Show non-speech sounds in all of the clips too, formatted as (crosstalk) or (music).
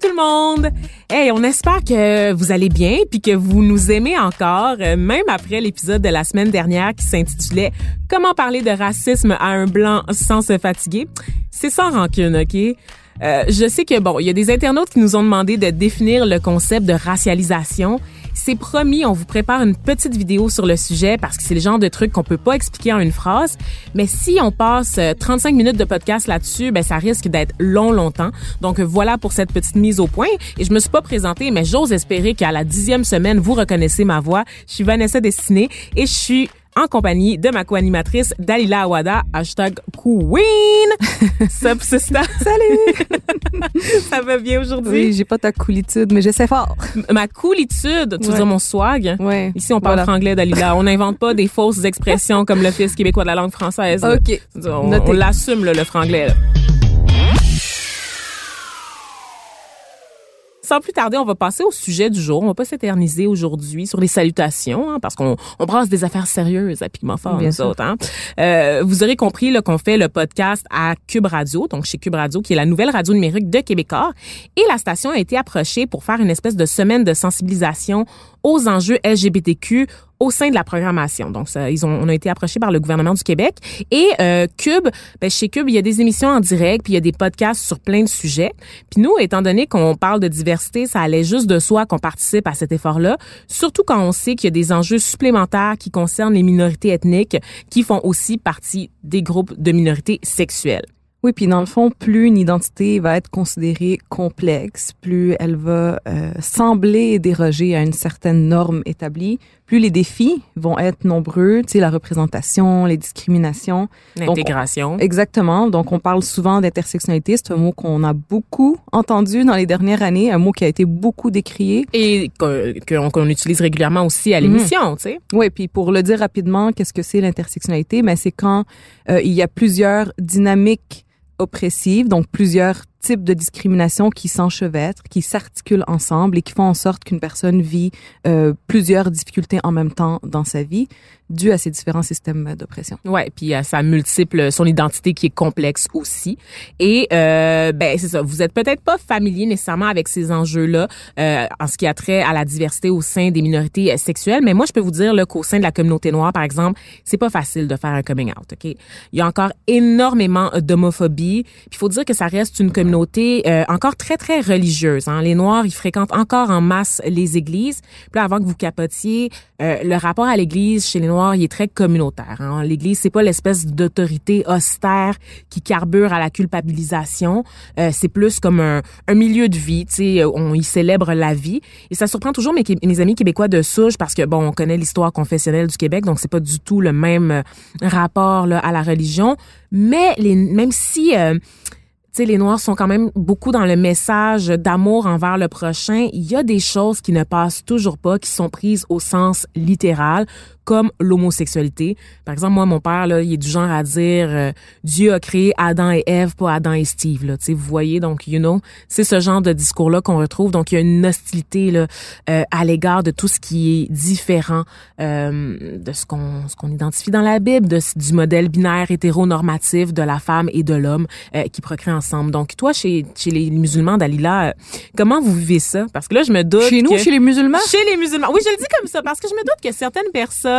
Tout le monde! Hey, on espère que vous allez bien puis que vous nous aimez encore, euh, même après l'épisode de la semaine dernière qui s'intitulait Comment parler de racisme à un blanc sans se fatiguer. C'est sans rancune, OK? Euh, je sais que bon, il y a des internautes qui nous ont demandé de définir le concept de racialisation. C'est promis, on vous prépare une petite vidéo sur le sujet parce que c'est le genre de truc qu'on peut pas expliquer en une phrase. Mais si on passe euh, 35 minutes de podcast là-dessus, ben ça risque d'être long, longtemps. Donc voilà pour cette petite mise au point. Et je me suis pas présentée, mais j'ose espérer qu'à la dixième semaine, vous reconnaissez ma voix. Je suis Vanessa Destinée et je suis en compagnie de ma co-animatrice Dalila Awada, hashtag Queen. (laughs) Sup, sister? Salut! (laughs) Ça va bien aujourd'hui? Oui, j'ai pas ta coolitude, mais j'essaie fort. Ma coolitude, tu veux Ouais. dire mon swag? Ouais. Ici, on parle Voilà. franglais, Dalila. On n'invente pas des fausses expressions comme l'Office québécois de la langue française. (laughs) OK. On, l'assume, le franglais. là. Sans plus tarder, on va passer au sujet du jour. On va pas s'éterniser aujourd'hui sur les salutations, hein, parce qu'on on brasse des affaires sérieuses à Pigment Fort, Bien nous sûr. autres. Hein. Euh, vous aurez compris là, qu'on fait le podcast à Cube Radio, donc chez Cube Radio, qui est la nouvelle radio numérique de Québécois. Et la station a été approchée pour faire une espèce de semaine de sensibilisation aux enjeux LGBTQ au sein de la programmation. Donc, ça, ils ont, on a été approchés par le gouvernement du Québec. Et euh, Cube, ben, chez Cube, il y a des émissions en direct, puis il y a des podcasts sur plein de sujets. Puis nous, étant donné qu'on parle de diversité, ça allait juste de soi qu'on participe à cet effort-là, surtout quand on sait qu'il y a des enjeux supplémentaires qui concernent les minorités ethniques, qui font aussi partie des groupes de minorités sexuelles. Oui, puis dans le fond, plus une identité va être considérée complexe, plus elle va euh, sembler déroger à une certaine norme établie, plus les défis vont être nombreux, tu sais, la représentation, les discriminations. L'intégration. Exactement. Donc, on parle souvent d'intersectionnalité. C'est un mot qu'on a beaucoup entendu dans les dernières années, un mot qui a été beaucoup décrié. Et que- que- qu'on utilise régulièrement aussi à Mhm. l'émission, tu sais. Oui, puis pour le dire rapidement, qu'est-ce que c'est l'intersectionnalité? Mais c'est quand euh, il y a plusieurs dynamiques oppressives, donc plusieurs types de discrimination qui s'enchevêtrent, qui s'articulent ensemble et qui font en sorte qu'une personne vit euh, plusieurs difficultés en même temps dans sa vie, dues à ces différents systèmes d'oppression. Ouais, puis euh, ça multiple son identité qui est complexe aussi. Et euh, ben c'est ça, vous êtes peut-être pas familier nécessairement avec ces enjeux-là euh, en ce qui a trait à la diversité au sein des minorités euh, sexuelles, mais moi je peux vous dire là, qu'au sein de la communauté noire par exemple, c'est pas facile de faire un coming out, OK? Il y a encore énormément d'homophobie, il faut dire que ça reste une communauté euh, encore très très religieuse hein. Les noirs, ils fréquentent encore en masse les églises. Puis là avant que vous capotiez, euh, le rapport à l'église chez les noirs, il est très communautaire. Hein? L'église, c'est pas l'espèce d'autorité austère qui carbure à la culpabilisation. Euh, c'est plus comme un, milieu de vie. Tu sais, on y célèbre la vie. Et ça surprend toujours mes, amis québécois de souche parce que bon, on connaît l'histoire confessionnelle du Québec, donc c'est pas du tout le même rapport à la religion. Mais même si sais, les Noirs sont quand même beaucoup dans le message d'amour envers le prochain. Il y a des choses qui ne passent toujours pas, qui sont prises au sens littéral, comme l'homosexualité. Par exemple, moi, mon père, là, il est du genre à dire euh, Dieu a créé Adam et Ève, pas Adam et Steve. Là, vous voyez, donc, you know, c'est ce genre de discours-là qu'on retrouve. Donc, il y a une hostilité là, euh, à l'égard de tout ce qui est différent euh, de ce qu'on ce qu'on identifie dans la Bible, de, du modèle binaire hétéronormatif de la femme et de l'homme qui procréent ensemble. Donc, toi, chez, chez les musulmans, Dalila, comment vous vivez ça? Parce que là, je me doute Chez nous, chez les musulmans? Chez les musulmans. Oui, je le dis comme ça, parce que je me doute que certaines personnes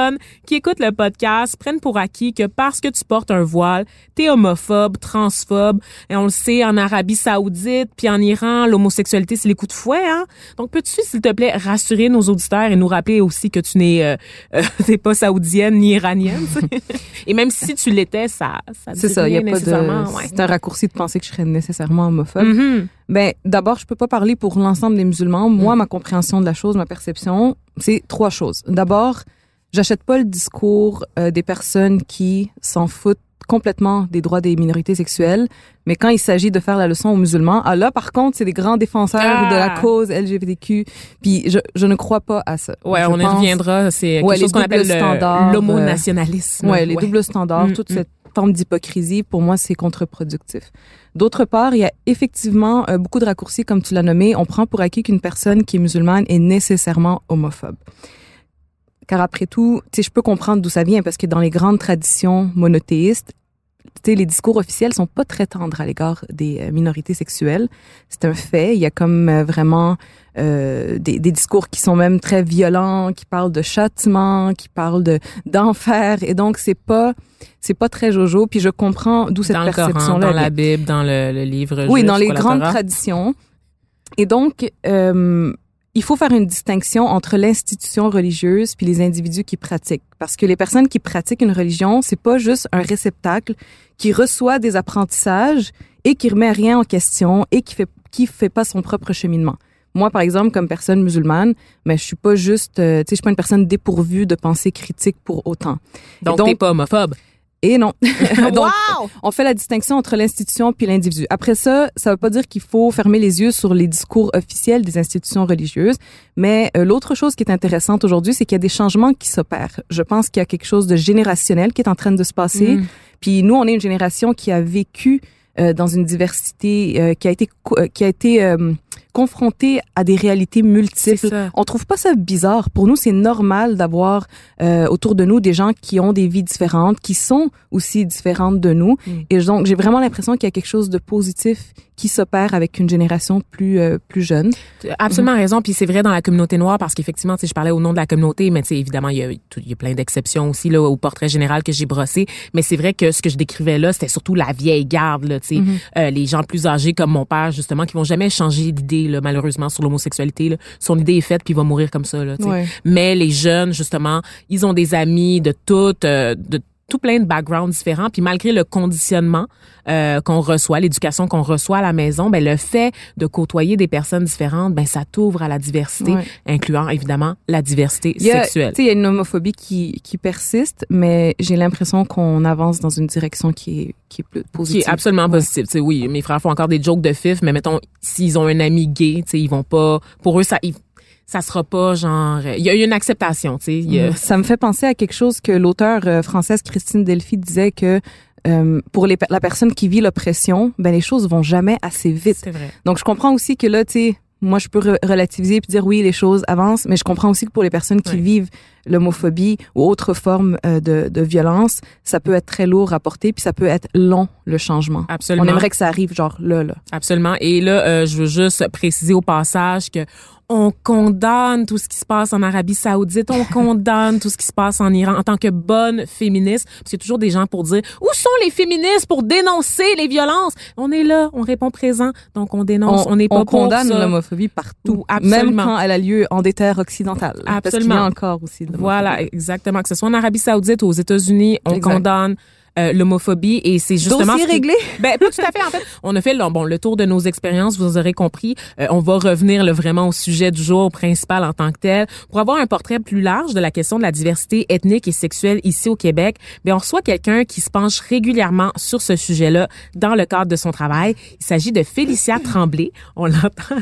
qui écoutent le podcast prennent pour acquis que parce que tu portes un voile, t'es homophobe, transphobe. Et on le sait, en Arabie Saoudite, puis en Iran, l'homosexualité, c'est les coups de fouet. Hein? Donc, peux-tu, s'il te plaît, rassurer nos auditeurs et nous rappeler aussi que tu n'es euh, euh (laughs) pas saoudienne ni iranienne. (laughs) et même si tu l'étais, ça, ça c'est ça. Y a pas de. C'est un raccourci de penser que je serais nécessairement homophobe. Mm-hmm. Ben, d'abord, je peux pas parler pour l'ensemble des musulmans. Moi, mm. ma compréhension de la chose, ma perception, c'est trois choses. D'abord, J'achète pas le discours euh, des personnes qui s'en foutent complètement des droits des minorités sexuelles, mais quand il s'agit de faire la leçon aux musulmans, ah là par contre, c'est des grands défenseurs de la ah! cause LGBTQ, puis je, je ne crois pas à ça. Ouais, on y reviendra, c'est quelque chose qu'on appelle l'homonationalisme. Ouais, les doubles standards, mm, toute mm. cette forme d'hypocrisie, pour moi, c'est contre-productif. D'autre part, il y a effectivement euh, beaucoup de raccourcis, comme tu l'as nommé. On prend pour acquis qu'une personne qui est musulmane est nécessairement homophobe. Car après tout, tu sais, je peux comprendre d'où ça vient parce que dans les grandes traditions monothéistes, tu sais, les discours officiels sont pas très tendres à l'égard des euh, minorités sexuelles. C'est un fait. Il y a comme euh, vraiment euh, des, des, discours qui sont même très violents, qui parlent de châtiment, qui parlent de d'enfer. Et donc c'est pas c'est pas très jojo. Puis je comprends d'où cette perception-là. Dans la Bible, dans le, le livre. Oui, dans les grandes traditions. Et donc, euh, il faut faire une distinction entre l'institution religieuse puis les individus qui pratiquent. Parce que les personnes qui pratiquent une religion, c'est pas juste un réceptacle qui reçoit des apprentissages et qui remet rien en question et qui fait, qui fait pas son propre cheminement. Moi, par exemple, comme personne musulmane, mais je suis pas juste, euh, tu sais, je suis pas une personne dépourvue de pensée critique pour autant. Donc, donc t'es pas homophobe. Et non. (laughs) (laughs) Donc, on fait la distinction entre l'institution puis l'individu. Après ça, ça veut pas dire qu'il faut fermer les yeux sur les discours officiels des institutions religieuses, mais euh, l'autre chose qui est intéressante aujourd'hui, c'est qu'il y a des changements qui s'opèrent. Je pense qu'il y a quelque chose de générationnel qui est en train de se passer. Mm. Puis nous, on est une génération qui a vécu euh, dans une diversité euh, qui a été qui a été confrontés à des réalités multiples. On trouve pas ça bizarre. Pour nous, c'est normal d'avoir euh, autour de nous des gens qui ont des vies différentes, qui sont aussi différentes de nous. Mm. Et donc, j'ai vraiment l'impression qu'il y a quelque chose de positif qui s'opère avec une génération plus euh, plus jeune. Absolument mm-hmm. raison. Puis c'est vrai dans la communauté noire parce qu'effectivement, si je parlais au nom de la communauté, mais tu sais évidemment il y a, il y a plein d'exceptions aussi là au portrait général que j'ai brossé. Mais c'est vrai que ce que je décrivais là, c'était surtout la vieille garde là, tu sais, mm-hmm. euh, les gens plus âgés comme mon père justement qui vont jamais changer d'idée là, malheureusement sur l'homosexualité. Son idée est faite puis il va mourir comme ça là. Ouais. Mais les jeunes justement, ils ont des amis de toutes euh, de tout plein de backgrounds différents. Puis malgré le conditionnement euh, qu'on reçoit, l'éducation qu'on reçoit à la maison, ben le fait de côtoyer des personnes différentes, ben ça t'ouvre à la diversité, incluant évidemment la diversité sexuelle. Tu sais, il y a une homophobie qui, qui persiste, mais j'ai l'impression qu'on avance dans une direction qui est qui est plus positive. Qui est absolument positive. Tu sais, oui, mes frères font encore des jokes de fif, mais mettons s'ils ont un ami gay, tu sais, ils vont pas. Pour eux, ça ça sera pas genre il y a eu une acceptation tu sais ça me fait penser à quelque chose que l'auteur euh, française Christine Delphi disait que euh, pour les, la personne qui vit l'oppression ben les choses vont jamais assez vite. C'est vrai. Donc je comprends aussi que là tu sais moi je peux relativiser puis dire oui les choses avancent mais je comprends aussi que pour les personnes qui vivent l'homophobie ou autre forme euh, de, de violence ça peut être très lourd à porter puis ça peut être long le changement absolument on aimerait que ça arrive genre là là absolument et là je veux juste préciser au passage que on condamne tout ce qui se passe en Arabie Saoudite, on condamne tout ce qui se passe en Iran en tant que bonne féministe. Parce qu'il y a toujours des gens pour dire où sont les féministes pour dénoncer les violences? On est là, on répond présent, donc on dénonce. On n'est pas on condamne l'homophobie partout, même quand elle a lieu en des terres occidentales. Absolument. Parce qu'il y a encore aussi. Voilà, exactement. Que ce soit en Arabie Saoudite ou aux États-Unis, on condamne euh, l'homophobie et c'est justement Dossier ce qui- réglé. (laughs) ben pas tout à fait en fait. On a fait le, bon le tour de nos expériences, vous aurez compris. Euh, on va revenir là, vraiment au sujet du jour principal en tant que tel pour avoir un portrait plus large de la question de la diversité ethnique et sexuelle ici au Québec. Ben on reçoit quelqu'un qui se penche régulièrement sur ce sujet-là dans le cadre de son travail. Il s'agit de Félicia Tremblay. On l'entend.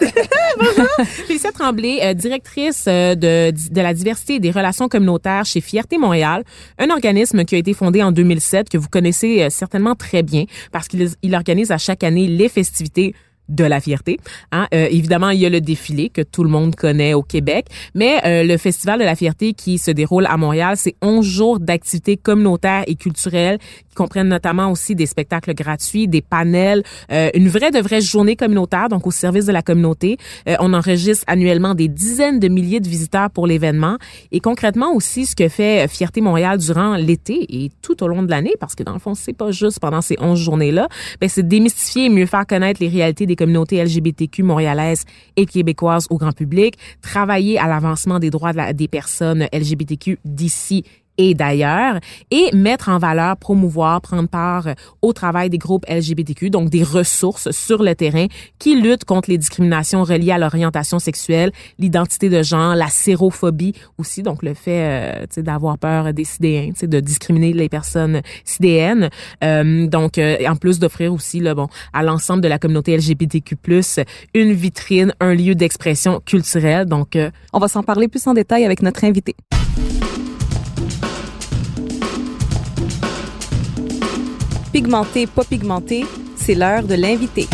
(laughs) Félicia Tremblay, euh, directrice euh, de, de la diversité et des relations communautaires chez Fierté Montréal, un organisme qui a été fondé en 2007 que vous connaissez euh, certainement très bien parce qu'il il organise à chaque année les festivités de la fierté. Hein? Euh, évidemment, il y a le défilé que tout le monde connaît au Québec, mais euh, le Festival de la fierté qui se déroule à Montréal, c'est 11 jours d'activités communautaires et culturelles qui comprennent notamment aussi des spectacles gratuits, des panels, euh, une vraie de vraie journée communautaire, donc au service de la communauté. Euh, on enregistre annuellement des dizaines de milliers de visiteurs pour l'événement et concrètement aussi ce que fait euh, Fierté Montréal durant l'été et tout au long de l'année, parce que dans le fond, c'est pas juste pendant ces 11 journées-là, ben, c'est démystifier et mieux faire connaître les réalités des communautés LGBTQ montréalaises et québécoises au grand public, travailler à l'avancement des droits des personnes LGBTQ d'ici et d'ailleurs, et mettre en valeur, promouvoir, prendre part au travail des groupes LGBTQ, donc des ressources sur le terrain qui luttent contre les discriminations reliées à l'orientation sexuelle, l'identité de genre, la sérophobie aussi, donc le fait euh, d'avoir peur des sidéens, de discriminer les personnes sidéennes. Euh, donc, euh, en plus d'offrir aussi là, bon, à l'ensemble de la communauté LGBTQ+, une vitrine, un lieu d'expression culturelle. Donc, euh, On va s'en parler plus en détail avec notre invité. Pigmenté, pas pigmenté, c'est l'heure de l'invité.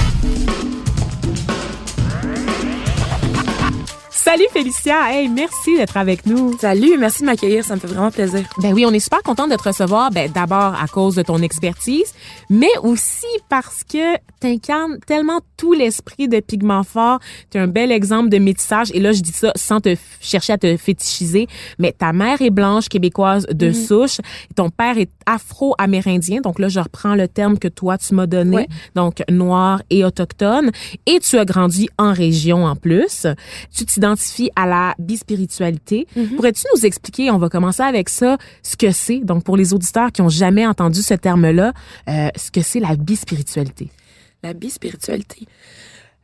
Salut Félicia, hey, merci d'être avec nous. Salut, merci de m'accueillir, ça me fait vraiment plaisir. Ben oui, on est super content de te recevoir, ben d'abord à cause de ton expertise, mais aussi parce que t'incarnes tellement tout l'esprit de Pigment Fort. T'es un bel exemple de métissage, et là je dis ça sans te chercher à te fétichiser, mais ta mère est blanche québécoise de souche, et ton père est afro-amérindien, donc là je reprends le terme que toi tu m'as donné, Ouais. donc noir et autochtone, et tu as grandi en région en plus. Tu t'identifies à la bispiritualité. Pourrais-tu nous expliquer, on va commencer avec ça, ce que c'est, donc pour les auditeurs qui ont jamais entendu ce terme-là, euh, ce que c'est la bispiritualité? La bispiritualité.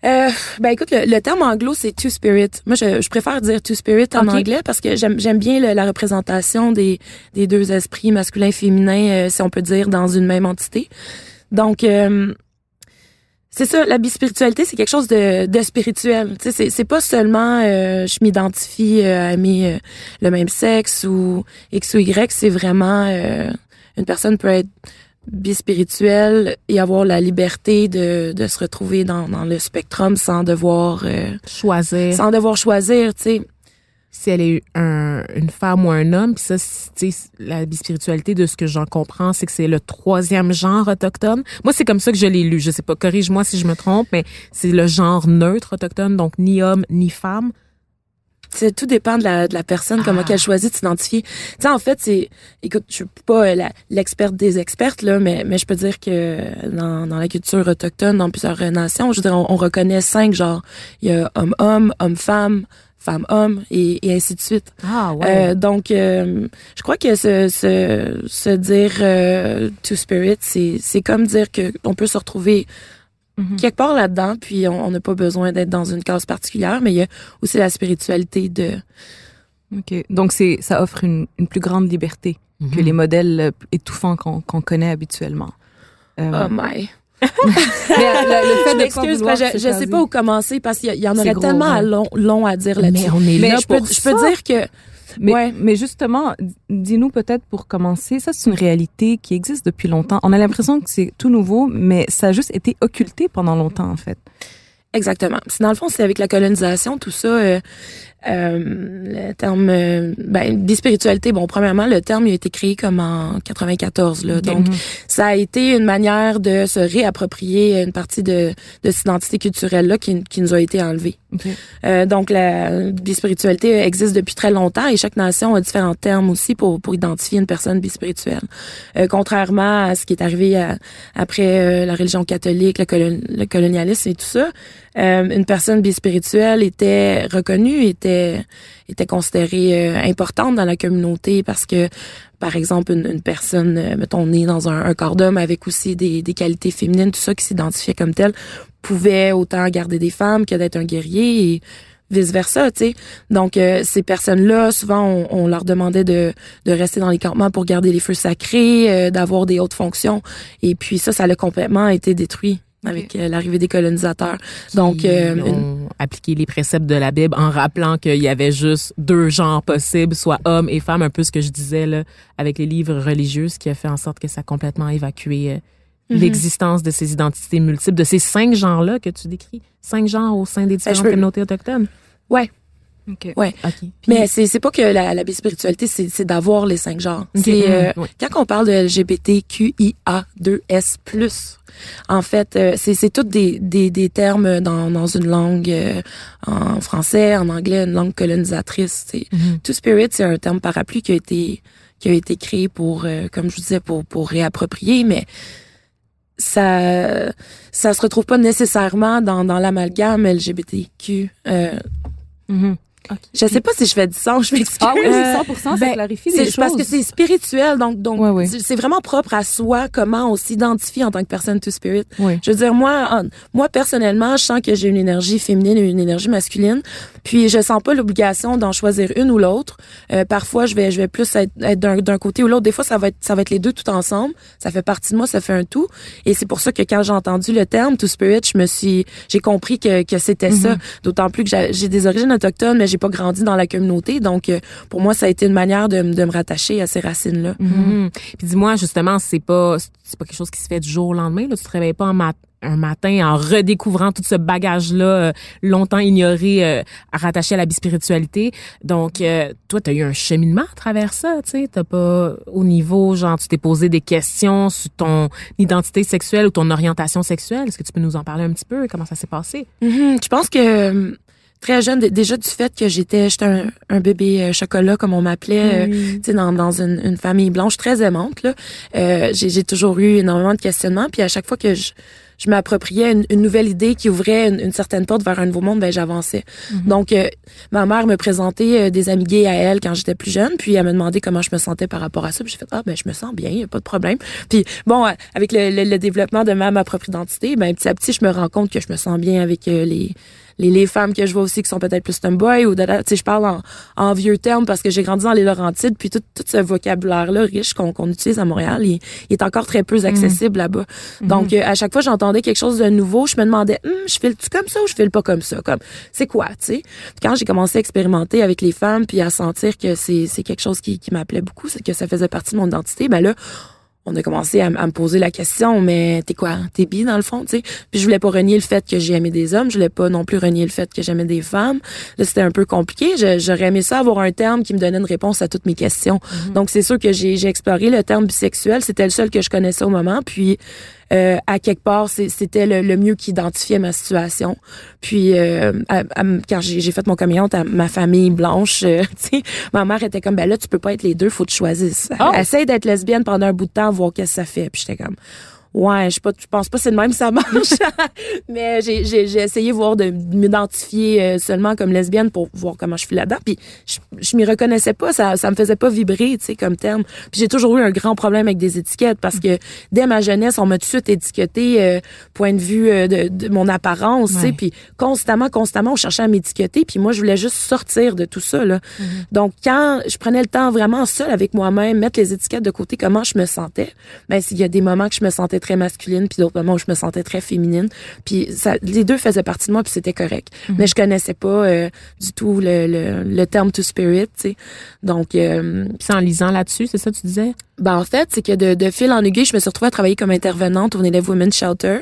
Euh, ben écoute, le, le terme anglo, c'est two spirit. Moi, je, je préfère dire two spirit en anglais parce que j'aime j'aime bien le- la représentation des, des deux esprits, masculin et féminin, euh, si on peut dire, dans une même entité. Donc, euh, c'est ça, la bispiritualité, c'est quelque chose de, de spirituel. Tu sais, c'est, c'est pas seulement euh, je m'identifie euh, à aimer euh, le même sexe ou X ou Y, c'est vraiment euh, une personne peut être bispirituelle et avoir la liberté de, de se retrouver dans, dans le spectrum sans devoir euh, Choisir sans devoir choisir, tu sais. Si elle est un, une femme ou un homme. Puis ça, la bispiritualité, de ce que j'en comprends, c'est que c'est le troisième genre autochtone. Moi, c'est comme ça que je l'ai lu. Je sais pas, corrige-moi si je me trompe, mais c'est le genre neutre autochtone, donc ni homme ni femme. C'est tout dépend de la, de la personne, comment Ah. qu'elle choisit de s'identifier. Tu sais, en fait, c'est, écoute, je suis pas euh, l'experte des expertes là, mais mais je peux dire que dans, dans la culture autochtone, dans plusieurs nations, je veux dire, on, on reconnaît cinq genres. Il y a homme-homme, homme-femme, femme-homme et, et ainsi de suite. Ah Euh, donc, euh, je crois que se, se, se dire euh, two spirit, c'est c'est comme dire que on peut se retrouver Mhm. quelque part là-dedans, puis on n'a pas besoin d'être dans une case particulière, mais il y a aussi la spiritualité de OK. Donc, c'est, ça offre une, une plus grande liberté Mhm. que les modèles étouffants qu'on, qu'on connaît habituellement. Euh, oh my. (laughs) mais le, le fait Je m'excuse, je, je sais pas où commencer parce qu'il y, y en aurait gros, tellement hein. long, long à dire là-dessus. Mais on est Mais là je peux, pour je ça. peux dire que Mais, Ouais. mais justement, dis-nous peut-être pour commencer, ça c'est une réalité qui existe depuis longtemps. On a l'impression que c'est tout nouveau, mais ça a juste été occulté pendant longtemps en fait. Exactement. Dans le fond, c'est avec la colonisation, tout ça. euh, euh, le terme, euh, ben, bispiritualité. Bon, premièrement, le terme il a été créé comme en 94, là. Donc, ça a été une manière de se réapproprier une partie de, de cette identité culturelle là qui, qui nous a été enlevée. Euh, donc, la bispiritualité existe depuis très longtemps et chaque nation a différents termes aussi pour, pour identifier une personne bispirituelle. Euh, contrairement à ce qui est arrivé à- après euh, la religion catholique, le, colon- le colonialisme et tout ça, euh, une personne bispirituelle était reconnue, était était était considérée euh, importante dans la communauté parce que par exemple une, une personne euh, mettons née dans un, un corps d'homme avec aussi des, des qualités féminines tout ça qui s'identifiait comme tel pouvait autant garder des femmes que d'être un guerrier et vice versa, tu sais. Donc euh, ces personnes-là, souvent on, on, leur demandait de, de rester dans les campements pour garder les feux sacrés, euh, d'avoir des hautes fonctions. Et puis ça, ça a complètement été détruit avec euh, l'arrivée des colonisateurs. Donc, euh, ont appliqué les préceptes de la Bible en rappelant qu'il y avait juste deux genres possibles, soit hommes et femmes, un peu ce que je disais là avec les livres religieux, ce qui a fait en sorte que ça a complètement évacué mm -hmm. l'existence de ces identités multiples, de ces cinq genres-là que tu décris, cinq genres au sein des différentes communautés autochtones? Ouais. Okay. Ouais. Okay. Mais c'est c'est pas que la, la bispiritualité c'est c'est d'avoir les cinq genres. Okay. C'est euh, quand on parle de LGBTQIA2S+, en fait, euh, c'est c'est toutes des, des des termes dans dans une langue euh, en français, en anglais, une langue colonisatrice. C'est Mhm. Two Spirit, c'est un terme parapluie qui a été qui a été créé pour euh, comme je vous disais pour pour réapproprier mais ça ça se retrouve pas nécessairement dans dans l'amalgame LGBTQ euh, Mhm. je sais pas si je fais du sens, je m'excuse. Ah oui, Euh, 100%, ça ben, clarifie des c'est choses. parce que c'est spirituel, donc donc c'est- vraiment propre à soi comment on s'identifie en tant que personne to spirit. Oui. Je veux dire moi, en- moi personnellement, je sens que j'ai une énergie féminine et une énergie masculine, puis je sens pas l'obligation d'en choisir une ou l'autre. Euh, parfois, je vais je vais plus être, être d'un côté ou l'autre. Des fois, ça va être ça va être les deux tout ensemble. Ça fait partie de moi, ça fait un tout. Et c'est pour ça que quand j'ai entendu le terme to spirit, je me suis j'ai compris que que c'était ça. D'autant plus que j'ai j'ai des origines autochtones, mais j'ai pas grandi dans la communauté, donc euh, pour moi, ça a été une manière de, me rattacher à ces racines-là. Mhm. Puis dis-moi justement, c'est pas c'est pas quelque chose qui se fait du jour au lendemain. Là, tu te réveilles pas en mat- un matin en redécouvrant tout ce bagage-là euh, longtemps ignoré, euh, rattaché à la bispiritualité. Donc, euh, toi, tu as eu un cheminement à travers ça, tu sais? T'as pas, au niveau, genre, tu t'es posé des questions sur ton identité sexuelle ou ton orientation sexuelle? Est-ce que tu peux nous en parler un petit peu? Comment ça s'est passé? Mhm. Je pense que euh, très jeune, déjà du fait que j'étais j'étais un, un bébé euh, chocolat, comme on m'appelait, euh, tu sais, dans, dans une, une famille blanche très aimante, là, euh, j'ai toujours eu énormément de questionnements. Puis à chaque fois que je, je m'appropriais une, une nouvelle idée qui ouvrait une, une certaine porte vers un nouveau monde, ben j'avançais. Donc, euh, ma mère me présentait euh, des amis gays à elle quand j'étais plus jeune, puis elle me demandait comment je me sentais par rapport à ça. Puis j'ai fait ah ben je me sens bien, y a pas de problème. Puis bon, euh, avec le, le- le développement de ma, ma propre identité, ben petit à petit je me rends compte que je me sens bien avec les les, les femmes que je vois aussi qui sont peut-être plus tomboy ou je parle en, en vieux termes parce que j'ai grandi dans les Laurentides puis tout, tout ce vocabulaire là riche qu'on qu'on utilise à Montréal il, il est encore très peu accessible là-bas. Donc euh, à chaque fois j'entendais quelque chose de nouveau je me demandais Hum, je file tu comme ça ou je file pas comme ça comme c'est quoi tu sais? Quand j'ai commencé à expérimenter avec les femmes puis à sentir que c'est c'est quelque chose qui, qui m'appelait beaucoup c'est que ça faisait partie de mon identité ben là on a commencé à, me poser la question, mais t'es quoi? T'es bi dans le fond, tu sais? Puis je voulais pas renier le fait que j'ai aimé des hommes, je voulais pas non plus renier le fait que j'aimais des femmes. Là, c'était un peu compliqué. J'aurais aimé ça avoir un terme qui me donnait une réponse à toutes mes questions. Donc c'est sûr que j'ai j'ai exploré le terme bisexuel, c'était le seul que je connaissais au moment. Puis euh, à quelque part, c'était le, le mieux qui identifiait ma situation. Puis euh, à- à- quand j'ai fait mon coming out à ma famille blanche, euh, (laughs) ma mère était comme ben là tu peux pas être les deux, faut que tu choisisses. Oh! Essaye d'être lesbienne pendant un bout de temps, voir qu'est-ce que ça fait. Puis j'étais comme Ouais, je pas, je pense pas que c'est de même que ça marche. (laughs) Mais j'ai, j'ai, j'ai essayé voir de m'identifier euh, seulement comme lesbienne pour voir comment je suis là-dedans. Puis je, je m'y reconnaissais pas, ça, ça me faisait pas vibrer, tu sais, comme terme. Puis j'ai toujours eu un grand problème avec des étiquettes parce que dès ma jeunesse, on m'a tout de suite étiqueté euh, point de vue euh, de, de mon apparence, tu sais. Puis constamment, constamment, on cherchait à m'étiqueter. Puis moi, je voulais juste sortir de tout ça, là. Donc quand je prenais le temps vraiment seul avec moi-même, mettre les étiquettes de côté, comment je me sentais, ben il y a des moments que je me sentais très masculine, puis d'autres moments où je me sentais très féminine. Puis ça, les deux faisaient partie de moi, puis c'était correct. Mais je connaissais pas euh, du tout le, le, le terme to spirit, tu sais. Donc, euh, Puis c'est en lisant là-dessus, c'est ça que tu disais? ben en fait, c'est que de, de fil en aiguille, je me suis retrouvée à travailler comme intervenante au Native Women's Shelter.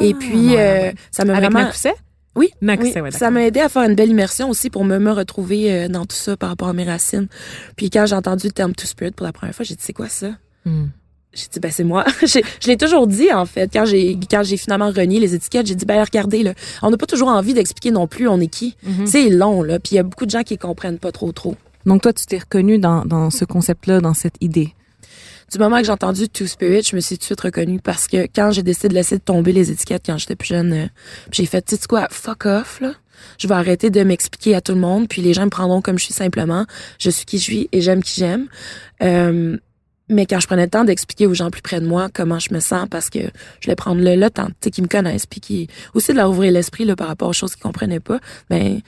Et puis, ouais, euh, ouais. ça m'a Avec vraiment... Nacousset? Oui, oui. ouais, ça m'a aidé à faire une belle immersion aussi pour me, me retrouver euh, dans tout ça par rapport à mes racines. Puis quand j'ai entendu le terme to spirit pour la première fois, j'ai dit c'est quoi ça? Hmm. J'ai dit ben c'est moi. (laughs) Je l'ai toujours dit en fait quand j'ai quand j'ai finalement renié les étiquettes, j'ai dit ben regardez là, on n'a pas toujours envie d'expliquer non plus on est qui. Mhm. C'est long là, puis il y a beaucoup de gens qui comprennent pas trop trop. Donc toi, tu t'es reconnu dans, dans ce concept-là, dans cette idée? du moment que j'ai entendu Two Spirit, je me suis tout de suite reconnue parce que quand j'ai décidé de laisser tomber les étiquettes quand j'étais plus jeune, euh, j'ai fait, tu sais quoi, fuck off, là. Je vais arrêter de m'expliquer à tout le monde, puis les gens me prendront comme je suis simplement. Je suis qui je suis et j'aime qui j'aime. Euh, mais quand je prenais le temps d'expliquer aux gens plus près de moi comment je me sens, parce que je voulais prendre le, le temps, tu sais, qu'ils me connaissent, puis qui aussi de leur ouvrir l'esprit là par rapport aux choses qu'ils comprenaient pas, ben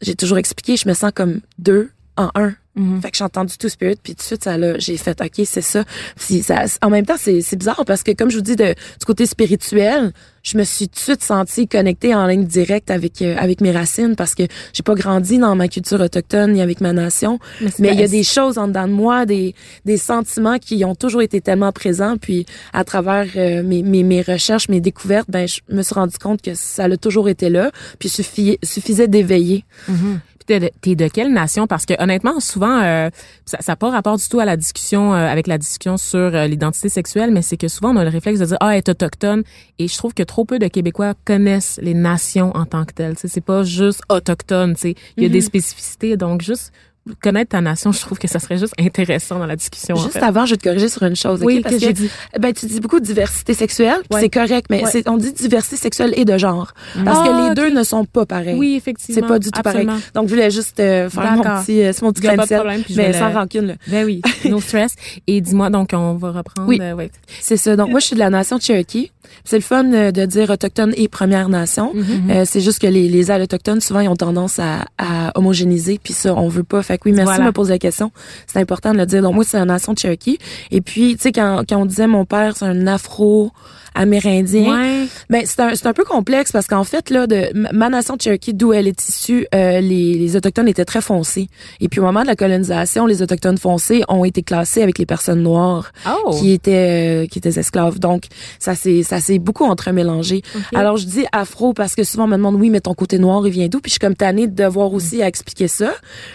j'ai toujours expliqué, je me sens comme deux en un. Mhm. Fait que j'ai entendu tout Spirit, puis tout de suite, ça là, j'ai fait, OK, c'est ça. Puis ça. En même temps, c'est c'est bizarre parce que, comme je vous dis, de, du côté spirituel, je me suis tout de suite sentie connectée en ligne directe avec euh, avec mes racines parce que j'ai pas grandi dans ma culture autochtone ni avec ma nation. Mais il y a des choses en dedans de moi, des, des sentiments qui ont toujours été tellement présents. Puis à travers euh, mes, mes, mes recherches, mes découvertes, ben je me suis rendu compte que ça a toujours été là. Puis suffisait, suffisait d'éveiller. T'es t'es de quelle nation? Parce que honnêtement, souvent, euh, ça n'a pas rapport du tout à la discussion, euh, avec la discussion sur euh, l'identité sexuelle, mais c'est que souvent, on a le réflexe de dire, ah, elle est autochtone. Et je trouve que trop peu de Québécois connaissent les nations en tant que telles. C'est pas juste autochtone, tu sais. Il y a des spécificités. Donc, juste connaître ta nation, je trouve que ça serait juste intéressant dans la discussion. en Juste fait. avant, je vais te corriger sur une chose. Oui, parce que j'ai dit. Ben, tu dis beaucoup de diversité sexuelle, Ouais. c'est correct, mais Ouais. on dit diversité sexuelle et de genre. Parce Ah, que les ok. deux ne sont pas pareils. Oui, effectivement. C'est pas du tout absolument. pareil. Donc, je voulais juste euh, faire mon petit, euh, mon petit pas de problème, puis mais sans le- rancune. Là. Ben oui, (laughs) no stress. Et dis-moi, donc, on va reprendre. Oui. euh, ouais. C'est ça. Donc, moi, je suis de la nation Cherokee. C'est le fun euh, de dire autochtone et Première Nation. Mm-hmm. Euh, c'est juste que les, les autochtones, souvent, ils ont tendance à, à homogénéiser, puis ça, on veut pas. Fait que oui, merci Voilà. de me poser la question. C'est important de le dire. Donc, moi, c'est la nation Cherokee. Et puis, tu sais, quand, quand on disait mon père, c'est un afro-amérindien, Ouais. ben c'est un c'est un peu complexe parce qu'en fait là de ma- nation Cherokee d'où elle est issue euh, les les autochtones étaient très foncés et puis au moment de la colonisation les autochtones foncés ont été classés avec les personnes noires Oh. qui étaient euh, qui étaient esclaves donc ça s'est ça s'est beaucoup entremélangé alors je dis afro parce que souvent on me demande oui mais ton côté noir il vient d'où? Puis je suis comme tannée de devoir aussi à expliquer ça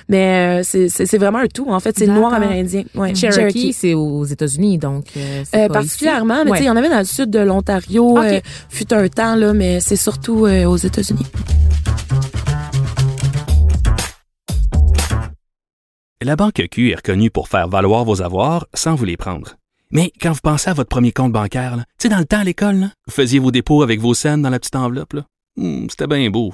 mais euh, c'est vraiment un tout en fait c'est le noir amérindien ouais Cherokee, c'est aux États-Unis, donc. euh, euh, pas particulièrement, ici. mais tu Ouais. sais, il y en avait dans le sud de l'Ontario, euh, fut un temps là, mais c'est surtout euh, aux États-Unis. La Banque Q est reconnue pour faire valoir vos avoirs sans vous les prendre. Mais quand vous pensez à votre premier compte bancaire, tu sais, dans le temps à l'école, là, vous faisiez vos dépôts avec vos scènes dans la petite enveloppe. là. Hmm, C'était bien beau.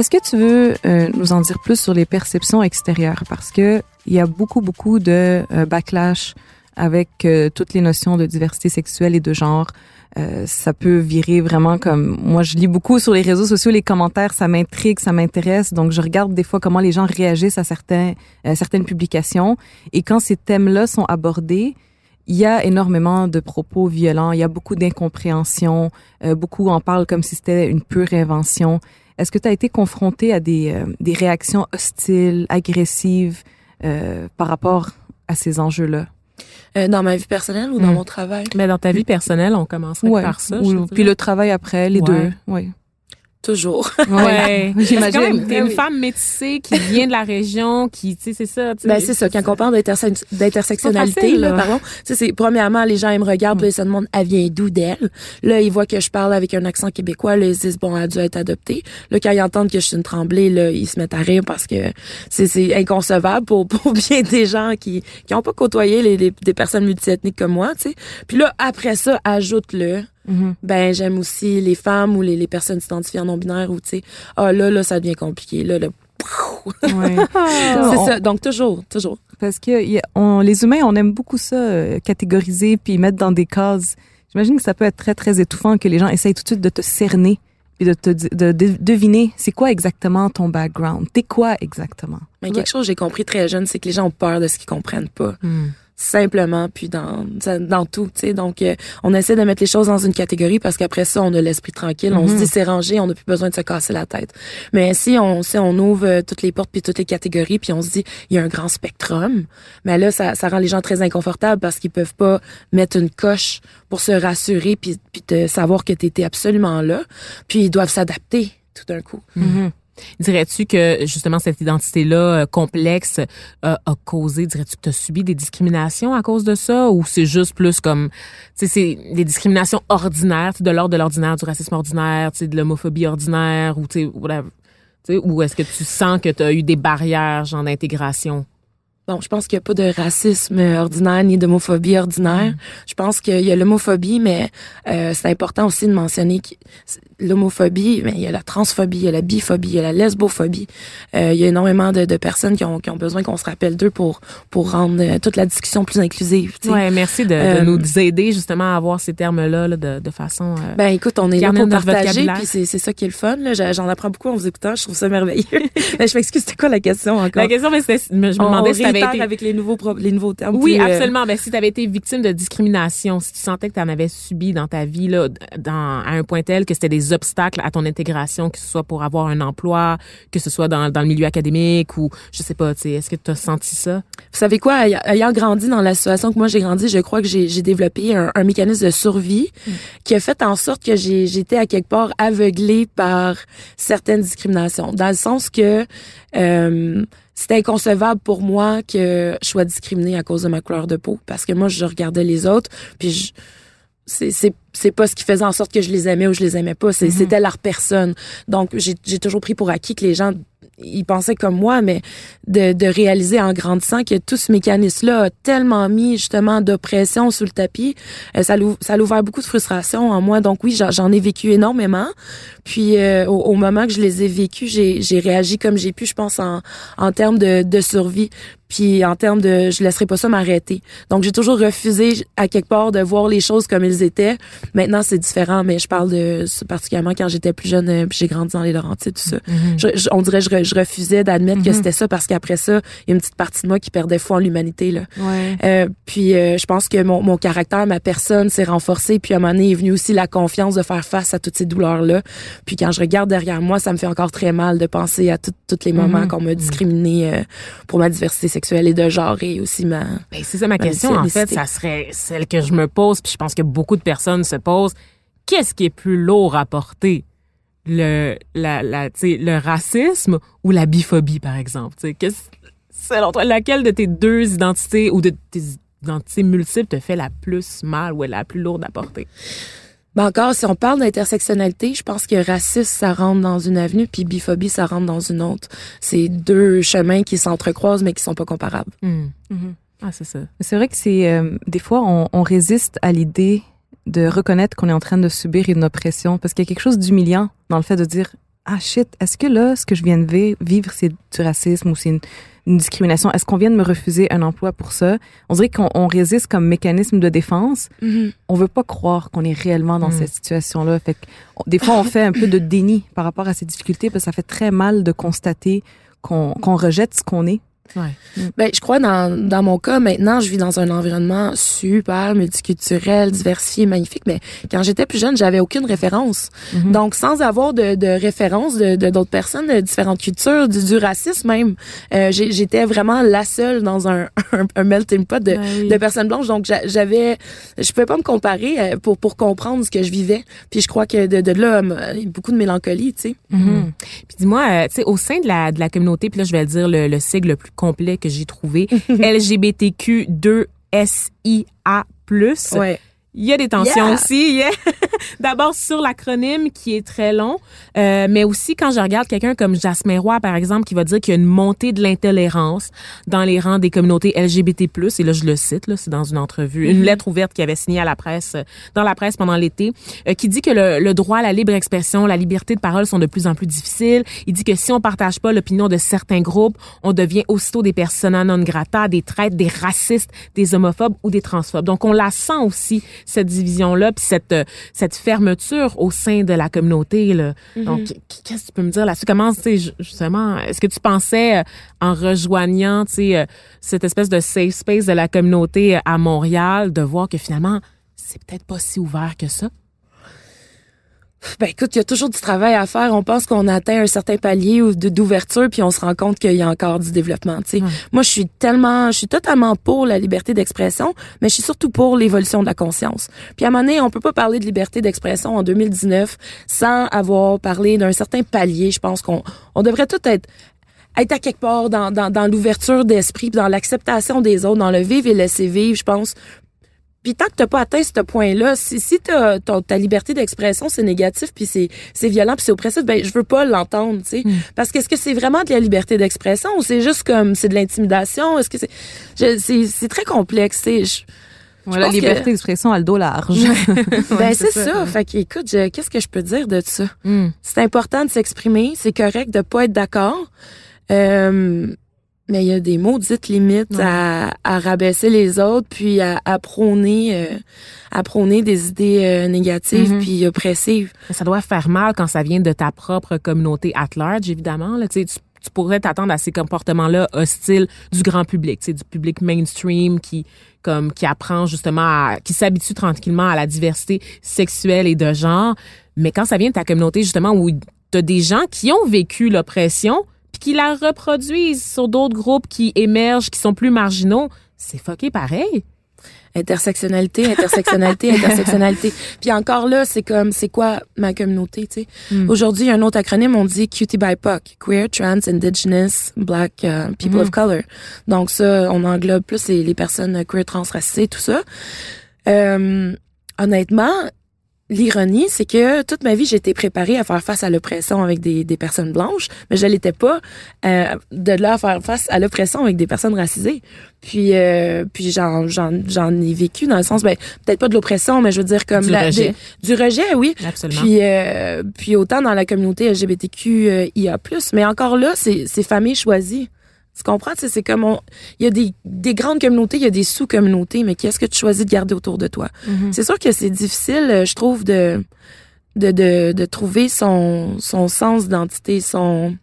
Est-ce que tu veux euh, nous en dire plus sur les perceptions extérieures? Parce que il y a beaucoup, beaucoup de euh, backlash avec euh, toutes les notions de diversité sexuelle et de genre. Euh, ça peut virer vraiment comme moi je lis beaucoup sur les réseaux sociaux les commentaires ça m'intrigue ça m'intéresse donc je regarde des fois comment les gens réagissent à certains certaines publications et quand ces thèmes-là sont abordés il y a énormément de propos violents il y a beaucoup d'incompréhension euh, beaucoup en parlent comme si c'était une pure invention est-ce que tu as été confronté à des, euh, des réactions hostiles, agressives euh, par rapport à ces enjeux-là? Euh, dans ma vie personnelle ou dans Hmm. mon travail? Mais dans ta vie personnelle, on commencerait Ouais. par ça. Ou- puis le travail après, les Ouais. deux. Oui. Toujours. Ouais. (laughs) J'imagine. t'es une femme métissée qui vient de la région, qui, tu sais, c'est ça. Ben c'est ça. Quand on parle d'interse- d'intersectionnalité, là, pardon, tu sais, c'est premièrement les gens ils me regardent, puis là, ils se demandent elle vient d'où d'elle? Là ils voient que je parle avec un accent québécois, là ils se disent bon elle a dû être adoptée. Là quand ils entendent que je suis une tremblée, là ils se mettent à rire parce que c'est c'est inconcevable pour pour (laughs) bien des gens qui qui ont pas côtoyé les, les- des personnes multiethniques comme moi, tu sais. Puis là après ça ajoute Mhm. ben j'aime aussi les femmes ou les, les personnes identifiées en non binaire ou tu sais ah là là ça devient compliqué là là Ouais. (laughs) c'est On- ça donc toujours toujours Parce que a- on, les humains, on aime beaucoup ça, euh, catégoriser puis mettre dans des cases. J'imagine que ça peut être très, très étouffant que les gens essayent tout de suite de te cerner puis de te de- deviner c'est quoi exactement ton background. T'es quoi exactement? Mais quelque chose que j'ai compris très jeune, c'est que les gens ont peur de ce qu'ils comprennent pas. Hmm. Simplement puis dans dans tout tu sais. Donc euh, on essaie de mettre les choses dans une catégorie parce qu'après ça on a l'esprit tranquille. On se Mhm. dit c'est rangé on n'a plus besoin de se casser la tête. Mais si on si on ouvre euh, toutes les portes puis toutes les catégories puis on se dit il y a un grand spectrum mais là ça ça rend les gens très inconfortables parce qu'ils peuvent pas mettre une coche pour se rassurer puis puis te savoir que tu étais absolument là. Puis ils doivent s'adapter tout d'un coup. Mhm. Dirais-tu que justement cette identité-là euh, complexe euh, a causé, dirais-tu que tu as subi des discriminations à cause de ça? Ou c'est juste plus comme, tu sais, c'est des discriminations ordinaires, tu sais, de l'ordre de l'ordinaire, du racisme ordinaire, tu sais, de l'homophobie ordinaire ou tu sais, whatever. Tu sais, ou est-ce que tu sens que tu as eu des barrières genre d'intégration? Bon, je pense qu'il n'y a pas de racisme ordinaire ni d'homophobie ordinaire. Je pense qu'il y a l'homophobie, mais euh, c'est important aussi de mentionner que l'homophobie, mais il y a la transphobie, il y a la biphobie, il y a la lesbophobie. Euh, il y a énormément de, de personnes qui ont, qui ont besoin qu'on se rappelle d'eux pour pour rendre euh, toute la discussion plus inclusive. Ouais, merci de, de Euh, nous aider justement à avoir ces termes-là là, de, de façon. euh, Ben écoute, on est là pour partager, puis c'est c'est ça qui est le fun. J'en apprends beaucoup en vous écoutant, je trouve ça merveilleux. Mais (laughs) je m'excuse, c'était quoi la question encore? La question, mais c'était- je me demandais on si tu avais réitère été. avec les nouveaux pro- les nouveaux termes. Oui, absolument. Ben, si tu avais été victime de discrimination, si tu sentais que tu en avais subi dans ta vie, là, dans, à un point tel que c'était des obstacles à ton intégration, que ce soit pour avoir un emploi, que ce soit dans, dans le milieu académique ou, je sais pas, tu sais, est-ce que tu as senti ça? Vous savez quoi, ay- ayant grandi dans la situation que moi j'ai grandi, je crois que j'ai développé un, un mécanisme de survie qui a fait en sorte que j'ai j'étais à quelque part aveuglée par certaines discriminations, dans le sens que euh, c'était inconcevable pour moi que je sois discriminée à cause de ma couleur de peau, parce que moi je regardais les autres, puis je c'est c'est c'est pas ce qui faisait en sorte que je les aimais ou je les aimais pas. C'est c'était leur personne. Donc j'ai j'ai toujours pris pour acquis que les gens ils pensaient comme moi mais de de réaliser en grandissant que tout ce mécanisme là a tellement mis justement d'oppression sous le tapis euh, ça l'ou- ça a ouvert beaucoup de frustration en moi. Donc oui j'en ai vécu énormément. Puis euh, au, au moment que je les ai vécus j'ai j'ai réagi comme j'ai pu je pense en en termes de de survie puis en termes de je laisserai pas ça m'arrêter donc j'ai toujours refusé à quelque part de voir les choses comme elles étaient Maintenant, c'est différent, mais je parle de particulièrement quand j'étais plus jeune, euh, puis j'ai grandi dans les Laurentides, tout ça. Je- je- on dirait je, je refusais d'admettre que c'était ça parce qu'après ça, il y a une petite partie de moi qui perdait foi en l'humanité là. Ouais. Euh, puis euh, je pense que mon, mon caractère, ma personne s'est renforcée. Puis à un moment donné est venue aussi la confiance de faire face à toutes ces douleurs-là. Puis quand je regarde derrière moi, ça me fait encore très mal de penser à tous les moments qu'on m'a discriminé euh, pour ma diversité sexuelle et de genre et aussi ma... Ben, c'est ça ma question. En fait, ça serait celle que je me pose, puis je pense que beaucoup de personnes se posent. Qu'est-ce qui est plus lourd à porter? Le, la, la, le racisme ou la biphobie, par exemple? Qu'est-ce- selon toi, laquelle de tes deux identités ou de tes identités multiples te fait la plus mal ou est la plus lourde à porter? Ben encore, si on parle d'intersectionnalité, je pense que racisme, ça rentre dans une avenue, puis biphobie, ça rentre dans une autre. C'est deux chemins qui s'entrecroisent, mais qui sont pas comparables. Hmm. Mhm. Ah, c'est ça. C'est vrai que c'est euh, des fois on, on résiste à l'idée de reconnaître qu'on est en train de subir une oppression parce qu'il y a quelque chose d'humiliant dans le fait de dire ah shit est-ce que là ce que je viens de vi- vivre c'est du racisme ou c'est une, une discrimination? Est-ce qu'on vient de me refuser un emploi pour ça? On dirait qu'on on résiste comme mécanisme de défense. On veut pas croire qu'on est réellement dans Mm. cette situation là fait que on- des fois on fait un peu de déni par rapport à ces difficultés parce que ça fait très mal de constater qu'on qu'on rejette ce qu'on est Ouais. Ben, je crois dans, dans mon cas, maintenant, je vis dans un environnement super multiculturel, diversifié, magnifique, mais quand j'étais plus jeune, j'avais aucune référence. Mhm. Donc, sans avoir de, de référence de de d'autres personnes de différentes cultures, du, du racisme même, euh, j'étais vraiment la seule dans un, (laughs) un, un melting pot de, Ben oui. de personnes blanches. Donc, j'a- j'avais, je pouvais pas me comparer euh, pour pour comprendre ce que je vivais. Puis, je crois que de, de là, euh, beaucoup de mélancolie, tu sais. Mhm. Puis dis-moi, euh, tu sais, au sein de la, de la communauté, puis là, je vais dire le, le sigle le plus complet que j'ai trouvé, (laughs) LGBTQ2SIA+. Ouais. Il y a des tensions Yeah. aussi. yeah. (laughs) D'abord sur l'acronyme qui est très long, euh, mais aussi quand je regarde quelqu'un comme Jasmin Roy, par exemple, qui va dire qu'il y a une montée de l'intolérance dans les rangs des communautés LGBT+, et là je le cite, là, c'est dans une entrevue, une lettre ouverte qu'il avait signée à la presse, euh, dans la presse pendant l'été, euh, qui dit que le, le droit à la libre expression, la liberté de parole sont de plus en plus difficiles. Il dit que si on partage pas l'opinion de certains groupes, on devient aussitôt des persona non grata, des traîtres, des racistes, des homophobes ou des transphobes. Donc on la sent aussi cette division là, puis cette euh, cette fermeture au sein de la communauté. Là. Mhm. Donc, qu'est-ce que tu peux me dire là-dessus? Comment, tu sais, justement, est-ce que tu pensais, euh, en rejoignant, tu sais, euh, cette espèce de safe space de la communauté à Montréal, de voir que finalement, c'est peut-être pas si ouvert que ça? Ben écoute, il y a toujours du travail à faire. On pense qu'on atteint un certain palier d'ouverture, puis on se rend compte qu'il y a encore du développement. tu sais. Ouais. Moi, je suis tellement, je suis totalement pour la liberté d'expression, mais je suis surtout pour l'évolution de la conscience. Puis à un moment donné, on peut pas parler de liberté d'expression en 2019 sans avoir parlé d'un certain palier. Je pense qu'on on devrait tout être être à quelque part dans, dans, dans l'ouverture d'esprit, dans l'acceptation des autres, dans le vivre et laisser vivre, je pense. Puis tant que t'as pas atteint ce point-là, si, si t'as, ta liberté d'expression, c'est négatif, puis c'est, c'est violent, puis c'est oppressif, ben je veux pas l'entendre, tu sais. Parce que est-ce que c'est vraiment de la liberté d'expression ou c'est juste comme, c'est de l'intimidation? Est-ce que c'est... je- c'est, c'est très complexe, tu sais. Je- Voilà, liberté que- d'expression à le dos large. (laughs) ben c'est ça. Fait que, écoute, je- qu'est-ce que je peux dire de ça? Hmm. C'est important de s'exprimer, c'est correct de pas être d'accord. Euh, mais il y a des maudites limites Ouais. à, à rabaisser les autres, puis à, à prôner, euh, à prôner des idées euh, négatives Mhm. puis oppressives. Ça doit faire mal quand ça vient de ta propre communauté at large, évidemment. Là, tu, tu, pourrais t'attendre à ces comportements-là hostiles du grand public, du public mainstream qui comme qui apprend justement à, qui s'habitue tranquillement à la diversité sexuelle et de genre. Mais quand ça vient de ta communauté justement où t'as des gens qui ont vécu l'oppression qui la reproduisent sur d'autres groupes qui émergent, qui sont plus marginaux, c'est fucké pareil. Intersectionnalité, intersectionnalité, (laughs) intersectionnalité. Puis encore là, c'est comme, c'est quoi ma communauté, tu sais? Mm. Aujourd'hui, il y a un autre acronyme, on dit QT BIPOC, Queer, Trans, Indigenous, Black, euh, People Mm. of Color. Donc ça, on englobe plus les, les personnes queer, trans, racisées, tout ça. Euh, honnêtement, l'ironie, c'est que toute ma vie, été préparée à faire face à l'oppression avec des, des personnes blanches, mais je l'étais pas euh, de là à faire face à l'oppression avec des personnes racisées. Puis, euh, puis j'en, j'en, j'en ai vécu dans le sens, ben, peut-être pas de l'oppression, mais je veux dire comme Du la- rejet. des- du rejet, oui. Absolument. Puis, euh, puis autant dans la communauté LGBTQIA+, mais encore là, c'est, c'est famille choisie. Tu comprends? C'est comme on, il y a des, des grandes communautés, il y a des sous-communautés, mais qu'est-ce que tu choisis de garder autour de toi? Mhm. C'est sûr que c'est difficile, euh, je trouve, de, de, de, de trouver son, son sens d'identité, son,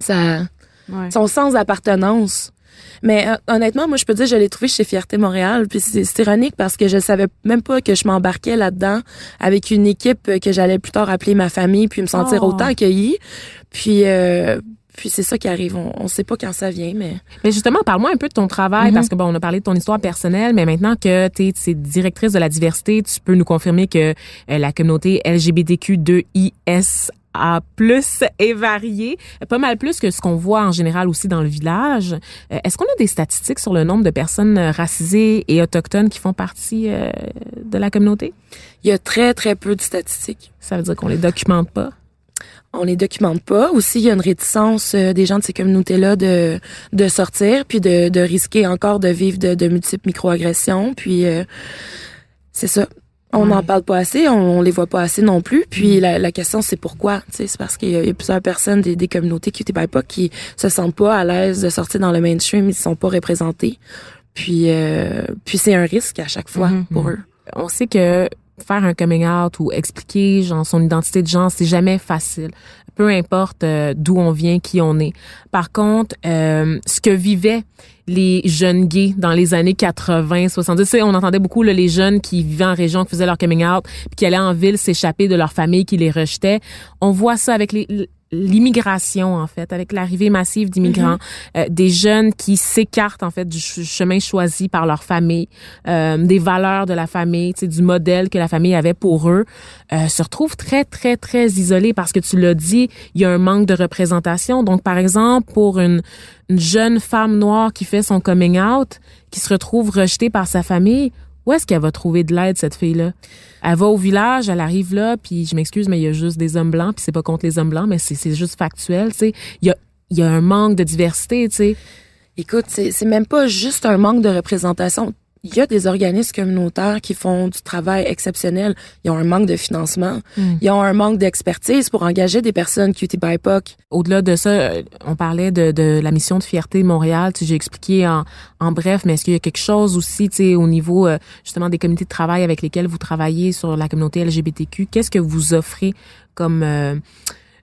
sa, Ouais. son sens d'appartenance. Mais euh, honnêtement, moi, je peux dire, je l'ai trouvé chez Fierté Montréal. Puis c'est ironique parce que je savais même pas que je m'embarquais là-dedans avec une équipe que j'allais plus tard appeler ma famille, puis me sentir Oh. autant accueillie. Puis, euh, puis c'est ça qui arrive. On, on sait pas quand ça vient, mais Mais justement, parle-moi un peu de ton travail, Mhm. parce que bon, on a parlé de ton histoire personnelle, mais maintenant que tu es directrice de la diversité, tu peux nous confirmer que euh, la communauté LGBTQ2ISA+, est variée, pas mal plus que ce qu'on voit en général aussi dans le village. Euh, Est-ce qu'on a des statistiques sur le nombre de personnes racisées et autochtones qui font partie euh, de la communauté? il y a très, très peu de statistiques. Ça veut dire qu'on les documente pas? On les documente pas. Aussi, il y a une réticence euh, des gens de ces communautés-là de, de sortir, puis de, de risquer encore de vivre de, de multiples microagressions. Puis euh, c'est ça. On Ouais. n'en parle pas assez, on, on les voit pas assez non plus. Puis la, la question, c'est pourquoi? C'est parce qu'il y, a il y a plusieurs personnes des, des communautés qui étaient pas qui se sentent pas à l'aise de sortir dans le mainstream, ils sont pas représentés. Puis, euh, puis c'est un risque à chaque fois Mhm. pour eux. on sait que faire un coming out ou expliquer genre son identité de genre, c'est jamais facile. Peu importe euh, d'où on vient, qui on est. Par contre, euh, ce que vivaient les jeunes gays dans les années 80, 70, tu sais, on entendait beaucoup là, les jeunes qui vivaient en région, qui faisaient leur coming out, puis qui allaient en ville s'échapper de leur famille qui les rejetait. On voit ça avec les l'immigration en fait avec l'arrivée massive d'immigrants euh, des jeunes qui s'écartent en fait du ch- chemin choisi par leur famille euh, des valeurs de la famille tu sais, du modèle que la famille avait pour eux euh, se retrouvent très très très isolés parce que tu l'as dit il y a un manque de représentation. Donc par exemple pour une, une jeune femme noire qui fait son coming out qui se retrouve rejetée par sa famille où est-ce qu'elle va trouver de l'aide cette fille là elle va au village, elle arrive là, puis je m'excuse, mais il y a juste des hommes blancs, puis c'est pas contre les hommes blancs, mais c'est juste factuel, tu sais. Il y a, y a un manque de diversité, tu sais. Écoute, c'est même pas juste un manque de représentation. Il y a des organismes communautaires qui font du travail exceptionnel. Ils ont un manque de financement. Mm. Ils ont un manque d'expertise pour engager des personnes QT BIPOC. Au-delà de ça, euh, on parlait de, de la mission de fierté Montréal. Tu J'ai expliqué en, en bref, mais est-ce qu'il y a quelque chose aussi tu sais, au niveau euh, justement des communautés de travail avec lesquelles vous travaillez sur la communauté LGBTQ? Qu'est-ce que vous offrez comme... euh,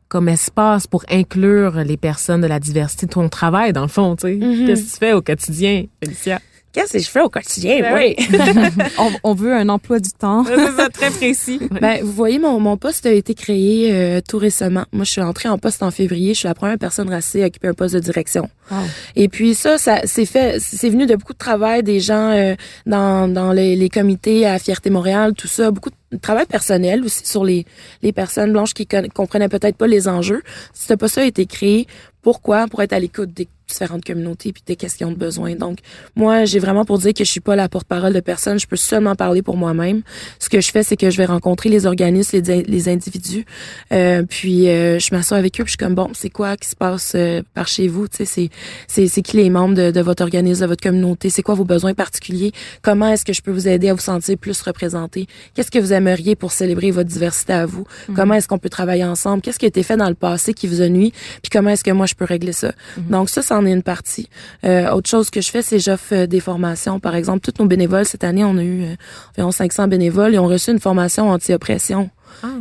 comme espace pour inclure les personnes de la diversité de ton travail, dans le fond, tu sais? Mhm. Qu'est-ce que tu fais au quotidien, Félicia? Qu'est-ce que je fais au quotidien? Ben moi? (laughs) on, on veut un emploi du temps. C'est ça, très précis. (laughs) Ben, vous voyez, mon, mon poste a été créé euh, tout récemment. Moi, je suis entrée en poste en février. Je suis la première personne racisée à occuper un poste de direction. Wow. Et puis ça, ça c'est fait, c'est venu de beaucoup de travail des gens euh, dans, dans les, les comités à Fierté Montréal, tout ça, beaucoup de travail personnel aussi sur les, les personnes blanches qui con- comprenaient peut-être pas les enjeux. Ce poste a été créé. Pourquoi? Pour être à l'écoute des différentes communautés puis des questions de besoin. Donc, moi, j'ai vraiment pour dire que je suis pas la porte-parole de personne. Je peux seulement parler pour moi-même. Ce que je fais, c'est que je vais rencontrer les organismes, les, les individus, euh, puis euh, je m'assois avec eux, puis je suis comme bon, c'est quoi qui se passe euh, par chez vous? Tu sais, c'est c'est c'est qui les membres de, de votre organisme, de votre communauté? C'est quoi vos besoins particuliers? Comment est-ce que je peux vous aider à vous sentir plus représenté? Qu'est-ce que vous aimeriez pour célébrer votre diversité à vous? Comment est-ce qu'on peut travailler ensemble? Qu'est-ce qui a été fait dans le passé qui vous a nuit Puis comment est-ce que moi je peux régler ça? Donc ça, une partie. Euh, autre chose que je fais, c'est j'offre euh, des formations. Par exemple, tous nos bénévoles cette année, on a eu euh, environ 500 bénévoles et ont reçu une formation anti-oppression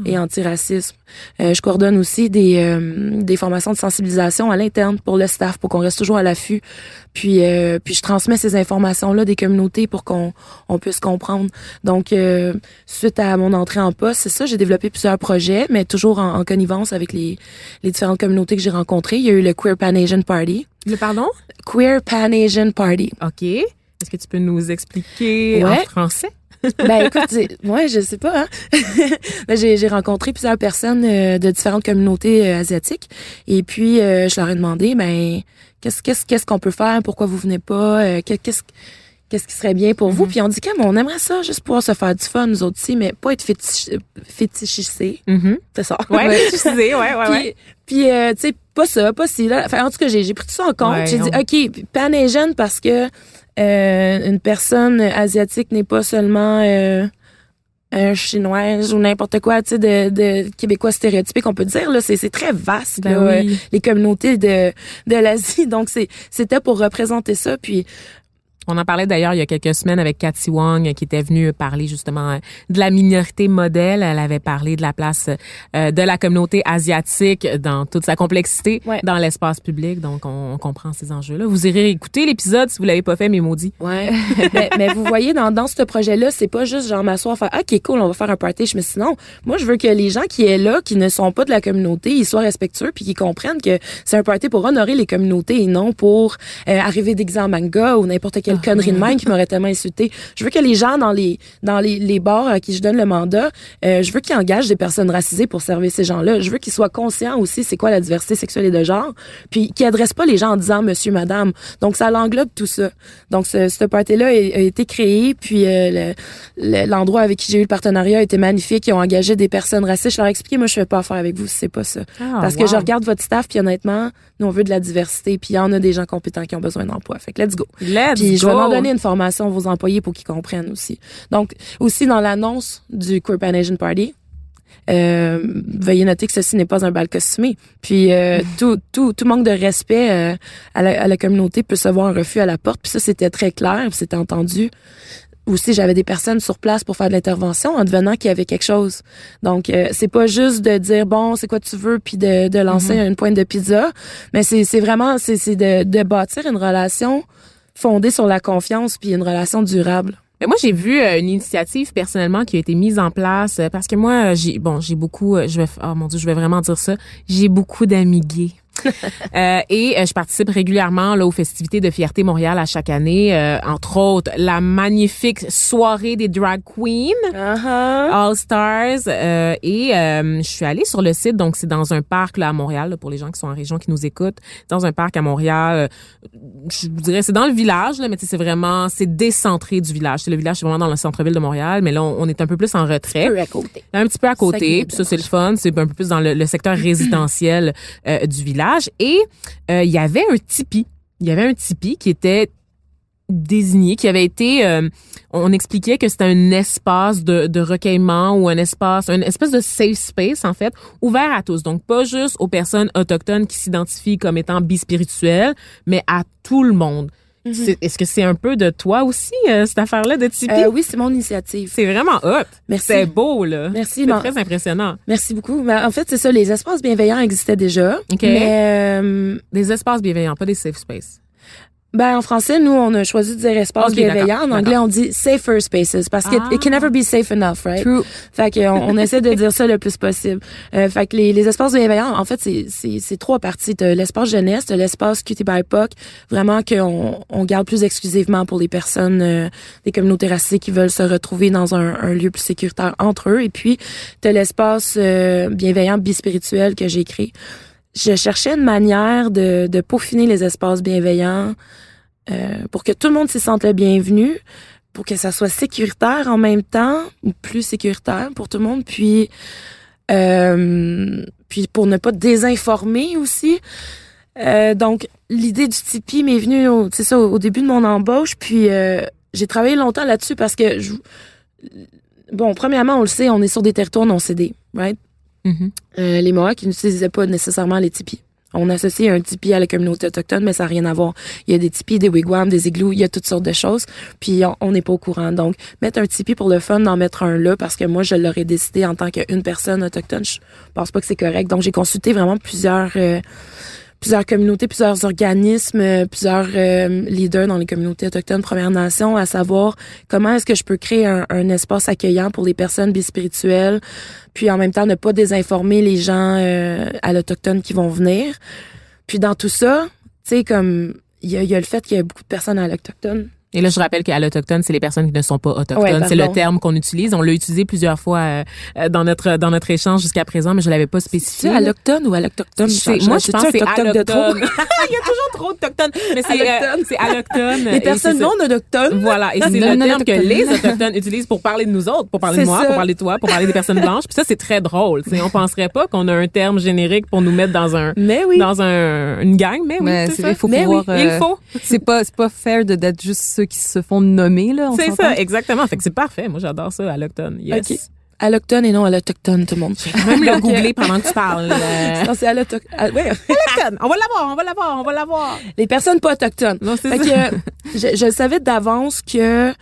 et antiracisme. Euh, je coordonne aussi des, euh, des formations de sensibilisation à l'interne pour le staff, pour qu'on reste toujours à l'affût. Puis, euh, puis je transmets ces informations-là des communautés pour qu'on on puisse comprendre. Donc, euh, suite à mon entrée en poste, c'est ça, j'ai développé plusieurs projets, mais toujours en, en connivence avec les, les différentes communautés que j'ai rencontrées. Il y a eu le Queer Pan Asian Party. Le pardon? Queer Pan Asian Party. OK. Est-ce que tu peux nous expliquer en français? Ben écoute, c'est- ouais, je sais pas. Hein? (laughs) Ben, j'ai, rencontré plusieurs personnes euh, de différentes communautés euh, asiatiques et puis euh, je leur ai demandé, ben qu'est-ce qu'est-ce qu'est-ce qu'on peut faire, pourquoi vous venez pas, euh, que- qu'est-ce qu'est-ce qui serait bien pour vous? Puis on dit quand on aimerait ça, juste pouvoir se faire du fun nous autres aussi, mais pas être fétiche, fétichisé, Mhm. c'est ça. Ouais, (laughs) ouais, ouais, Puis, ouais. puis euh, tu sais, pas ça, pas si là. Enfin, en tout cas, j'ai, pris tout ça en compte. Ouais, j'ai dit, OK, Pan Asian parce que euh, une personne asiatique n'est pas seulement euh, un chinoise ou n'importe quoi, tu sais, de, de québécois stéréotypé qu'on peut dire. Là, c'est, c'est très vaste, Ben là, oui. euh, les communautés de, de l'Asie. (laughs) Donc, c'est, c'était pour représenter ça. Puis, On en parlait d'ailleurs il y a quelques semaines avec Cathy Wong euh, qui était venue parler justement euh, de la minorité modèle. Elle avait parlé de la place euh, de la communauté asiatique dans toute sa complexité Ouais. dans l'espace public. Donc on, on comprend ces enjeux-là. Vous irez écouter l'épisode si vous l'avez pas fait, mes maudits. Ouais. (laughs) mais, mais vous voyez, dans, dans ce projet-là, c'est pas juste genre m'asseoir faire OK, cool, on va faire un party. Je me suis non, moi, je veux que les gens qui est là, qui ne sont pas de la communauté, ils soient respectueux puis qu'ils comprennent que c'est un party pour honorer les communautés et non pour euh, arriver déguisé en manga ou n'importe quelle connerie de même qui m'aurait tellement insulté. Je veux que les gens dans les dans les, les bars à qui je donne le mandat, euh, je veux qu'ils engagent des personnes racisées pour servir ces gens-là. Je veux qu'ils soient conscients aussi c'est quoi la diversité sexuelle et de genre, puis qu'ils adressent pas les gens en disant monsieur, madame. Donc ça l'englobe tout ça. Donc ce, ce party-là a, a été créé, puis euh, le- le- l'endroit avec qui j'ai eu le partenariat était magnifique. Ils ont engagé des personnes racistes. Je leur ai expliqué, moi je fais pas affaire avec vous c'est pas ça. Ah, Parce que je regarde votre staff, puis honnêtement, nous on veut de la diversité, puis il y en a des gens compétents qui ont besoin d'emploi. Fait que let's go. Let's Puis je vais donner une formation à vos employés pour qu'ils comprennent aussi. Donc, aussi dans l'annonce du Queer Pan Asian Party, euh, veuillez noter que ceci n'est pas un bal costumé. Puis euh, (laughs) tout, tout, tout manque de respect euh, à, la, à la communauté peut se voir un refus à la porte. Puis ça, c'était très clair, c'était entendu. Aussi, j'avais des personnes sur place pour faire de l'intervention en devenant qu'il y avait quelque chose. Donc, c'est pas juste de dire bon, c'est quoi tu veux, puis de, de lancer une pointe de pizza, mais c'est vraiment c'est c'est de, de bâtir une relation fondée sur la confiance puis une relation durable. Mais moi, j'ai vu euh, une initiative personnellement qui a été mise en place euh, parce que moi, j'ai bon, j'ai beaucoup, euh, je vais, oh mon dieu, je vais vraiment dire ça, j'ai beaucoup d'amis gays. (laughs) Euh, et euh, je participe régulièrement là aux festivités de fierté Montréal à chaque année, euh, entre autres la magnifique soirée des drag queens. All Stars euh, et euh, je suis allée sur le site donc c'est dans un parc là à Montréal là, pour les gens qui sont en région qui nous écoutent dans un parc à Montréal euh, je vous dirais c'est dans le village là mais c'est vraiment c'est décentré du village c'est le village c'est vraiment dans le centre-ville de Montréal mais là on, on est un peu plus en retrait Peu à côté. un petit peu à côté. Puis ça, c'est le fun. C'est un peu plus dans le, le secteur résidentiel du village. Et euh, il y avait un tipi. Il y avait un tipi qui était désigné, qui avait été, euh, on expliquait que c'était un espace de, de recueillement ou un espace, une espèce de safe space en fait, ouvert à tous. Donc pas juste aux personnes autochtones qui s'identifient comme étant bispirituelles, mais à tout le monde. C'est- Est-ce que c'est un peu de toi aussi euh, cette affaire-là de Tipeee? Euh, oui, c'est mon initiative. C'est vraiment hot. Merci. C'est beau là. Merci, C'est très impressionnant. Merci beaucoup. Mais en fait, c'est ça, les espaces bienveillants existaient déjà. OK. Mais euh, Des espaces bienveillants, pas des safe space. Ben, en français, nous, on a choisi de dire espace Ok, bienveillant. En anglais, on dit safer spaces parce que Ah. it can never be safe enough, right? True. Fait que on, essaie de dire ça le plus possible. Euh, fait que les, les espaces bienveillants, en fait, c'est c'est c'est trois parties. T'as l'espace jeunesse, t'as l'espace cutie by POC, vraiment qu'on on garde plus exclusivement pour les personnes euh, des communautés racisées qui veulent se retrouver dans un, un lieu plus sécuritaire entre eux. Et puis t'as l'espace euh, bienveillant bispirituel que j'ai créé. Je cherchais une manière de, peaufiner les espaces bienveillants euh, pour que tout le monde s'y sente le bienvenu, pour que ça soit sécuritaire en même temps, ou plus sécuritaire pour tout le monde, puis euh, puis pour ne pas désinformer aussi. Euh, donc l'idée du Tipeee m'est venue, au- ça, au début de mon embauche, puis j'ai travaillé longtemps là-dessus parce que je, bon, premièrement, on le sait, on est sur des territoires non cédés, right? Mhm. Euh, les Mohawks, n'utilisaient pas nécessairement les tipis. On associe un tipi à la communauté autochtone, mais ça n'a rien à voir. Il y a des tipis, des wigwams, des igloos, il y a toutes sortes de choses. Puis on- on n'est pas au courant. Donc, mettre un tipi pour le fun, d'en mettre un là, parce que moi, je l'aurais décidé en tant qu'une personne autochtone, je pense pas que c'est correct. Donc, j'ai consulté vraiment plusieurs... euh, plusieurs communautés, plusieurs organismes, euh, plusieurs euh, leaders dans les communautés autochtones Premières Nations, à savoir comment est-ce que je peux créer un, un espace accueillant pour les personnes bispirituelles, puis en même temps ne pas désinformer les gens euh, à l'autochtone qui vont venir. Puis dans tout ça, tu sais, comme il y a, y a le fait qu'il y a beaucoup de personnes à l'autochtone. Et là, je rappelle qu'à l'autochtone, c'est les personnes qui ne sont pas autochtones. Ouais, c'est le terme qu'on utilise. On l'a utilisé plusieurs fois euh, euh, dans notre dans notre échange jusqu'à présent, mais je l'avais pas C'est spécifié. à l'autochtone ou à l'autochtone? C'est- moi, je pense que c'est autochtone. (laughs) (laughs) Il y a toujours trop d'autochtones. Mais c'est euh, Allochtone. c'est allochtone. Les personnes c'est non autochtones? Voilà, et c'est le terme que les (laughs) autochtones utilisent pour parler de nous autres, pour parler de C'est moi, pour parler de toi, pour parler des personnes blanches. Puis ça, c'est très drôle. Sais, on penserait pas qu'on a un terme générique pour nous mettre dans un dans un une gang, mais oui, c'est c'est- il faut Mais pouvoir. Il euh, faut. C'est pas, c'est pas fair de d'être juste ceux qui se font nommer là. on C'est ça, exactement. Fait que c'est parfait. Moi, j'adore ça, allochtone. Yes. Ok. À l'autochtone et non à l'autochtone, tout le monde. Même le (laughs) googler pendant que tu parles. (laughs) euh, Non, c'est à l'autochtone. Ouais. On va l'avoir, on va l'avoir, on va l'avoir. Les personnes pas autochtones. Non, c'est Fait ça. que je, je savais d'avance que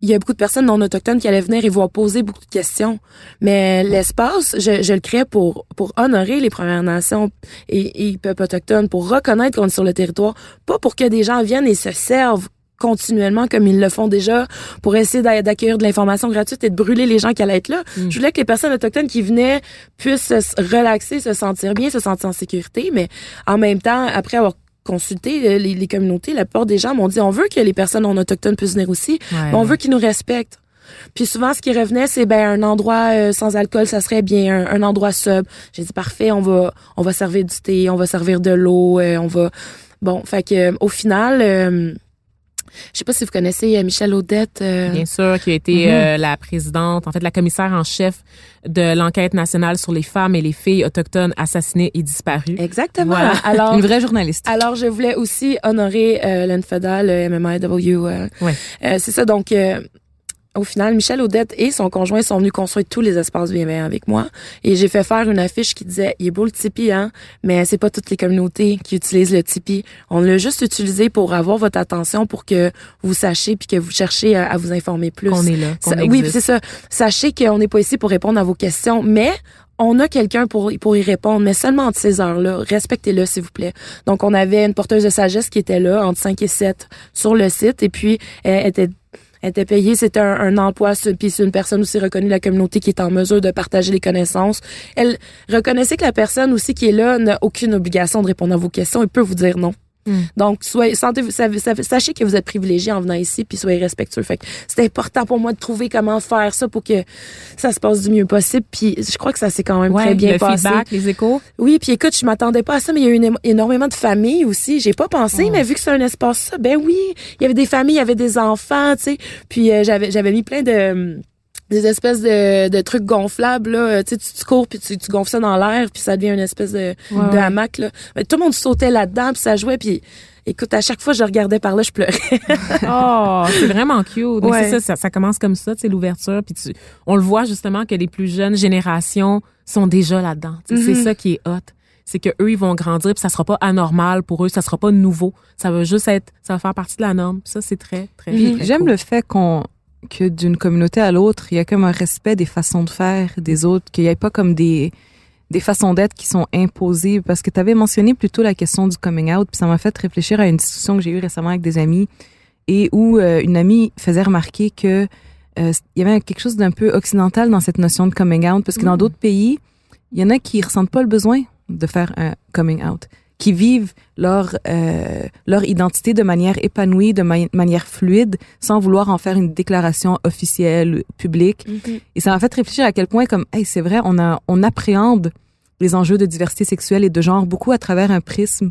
il y a beaucoup de personnes non autochtones qui allaient venir et vont poser beaucoup de questions. Mais l'espace, je, je le crée pour pour honorer les Premières Nations et, et les peuples autochtones, pour reconnaître qu'on est sur le territoire, pas pour que des gens viennent et se servent continuellement comme ils le font déjà pour essayer d'a- d'accueillir de l'information gratuite et de brûler les gens qui allaient être là. Mm. Je voulais que les personnes autochtones qui venaient puissent se relaxer, se sentir bien, se sentir en sécurité, mais en même temps, après avoir consulté euh, les, les communautés, la plupart des gens m'ont dit on veut que les personnes non autochtones puissent venir aussi, mais on veut qu'ils nous respectent. Puis souvent, ce qui revenait, c'est ben un endroit euh, sans alcool, ça serait bien, un, un endroit sub. J'ai dit parfait, on va on va servir du thé, on va servir de l'eau, euh, on va bon, fait que euh, au final, euh, je sais pas si vous connaissez euh, Michel Audette. euh, Bien sûr, qui a été Mhm. euh, la présidente, en fait, la commissaire en chef de l'enquête nationale sur les femmes et les filles autochtones assassinées et disparues. Exactement. Voilà. (laughs) Alors Une vraie journaliste. Alors, je voulais aussi honorer euh, l'NFEDA, le MMIW. Euh, Ouais. euh, c'est ça, donc, euh, au final, Michel Audette et son conjoint sont venus construire tous les espaces bienveillants avec moi. Et j'ai fait faire une affiche qui disait, il est beau le Tipeee, hein, mais c'est pas toutes les communautés qui utilisent le Tipeee. On l'a juste utilisé pour avoir votre attention, pour que vous sachiez puis que vous cherchiez à, à vous informer plus. Qu'on est là, qu'on Ça- oui, c'est ça. Sachez qu'on n'est pas ici pour répondre à vos questions, mais on a quelqu'un pour, pour y répondre, mais seulement entre ces heures-là. Respectez-le, s'il vous plaît. Donc, on avait une porteuse de sagesse qui était là, entre 5 et 7, sur le site, et puis elle était elle était payée, c'était un, un emploi, puis c'est une personne aussi reconnue de la communauté qui est en mesure de partager les connaissances. Elle reconnaissait que la personne aussi qui est là n'a aucune obligation de répondre à vos questions et peut vous dire non. Hmm. Donc, soyez, sentez, sachez que vous êtes privilégié en venant ici, puis soyez respectueux. Fait que c'est important pour moi de trouver comment faire ça pour que ça se passe du mieux possible. Puis je crois que ça s'est quand même Ouais, très bien le passé. feedback, les échos. Oui, puis écoute, je m'attendais pas à ça, mais il y a eu une- énormément de familles aussi. J'ai pas pensé, Oh. mais vu que c'est un espace ça, ben oui, il y avait des familles, il y avait des enfants, tu sais. Puis euh, j'avais j'avais mis plein de hum, des espèces de, de trucs gonflables là, tu sais, tu, tu cours puis tu, tu gonfles ça dans l'air puis ça devient une espèce de, Ouais, de hamac là. Mais tout le monde sautait là-dedans puis ça jouait puis écoute, à chaque fois que je regardais par là, je pleurais. (laughs) Oh, c'est vraiment cute. Mais Ouais. c'est ça, ça, ça commence comme ça, tu sais, l'ouverture. Puis tu, on le voit justement que les plus jeunes générations sont déjà là-dedans. Tu sais, C'est Mhm. ça qui est hot. C'est que eux, ils vont grandir, puis ça sera pas anormal pour eux, ça sera pas nouveau. Ça va juste être, ça va faire partie de la norme. Ça, c'est très, très, très j'aime cool. le fait qu'on que d'une communauté à l'autre, il y a comme un respect des façons de faire des autres, qu'il n'y ait pas comme des des façons d'être qui sont imposées. Parce que tu avais mentionné plutôt la question du coming out puis ça m'a fait réfléchir à une discussion que j'ai eue récemment avec des amis et où euh, une amie faisait remarquer que euh, il y avait quelque chose d'un peu occidental dans cette notion de coming out parce que dans d'autres pays, il y en a qui ressentent pas le besoin de faire un coming out, qui vivent leur euh, leur identité de manière épanouie, de ma- manière fluide, sans vouloir en faire une déclaration officielle, publique. Et ça m'a fait réfléchir à quel point, comme, hey, c'est vrai, on a on appréhende les enjeux de diversité sexuelle et de genre beaucoup à travers un prisme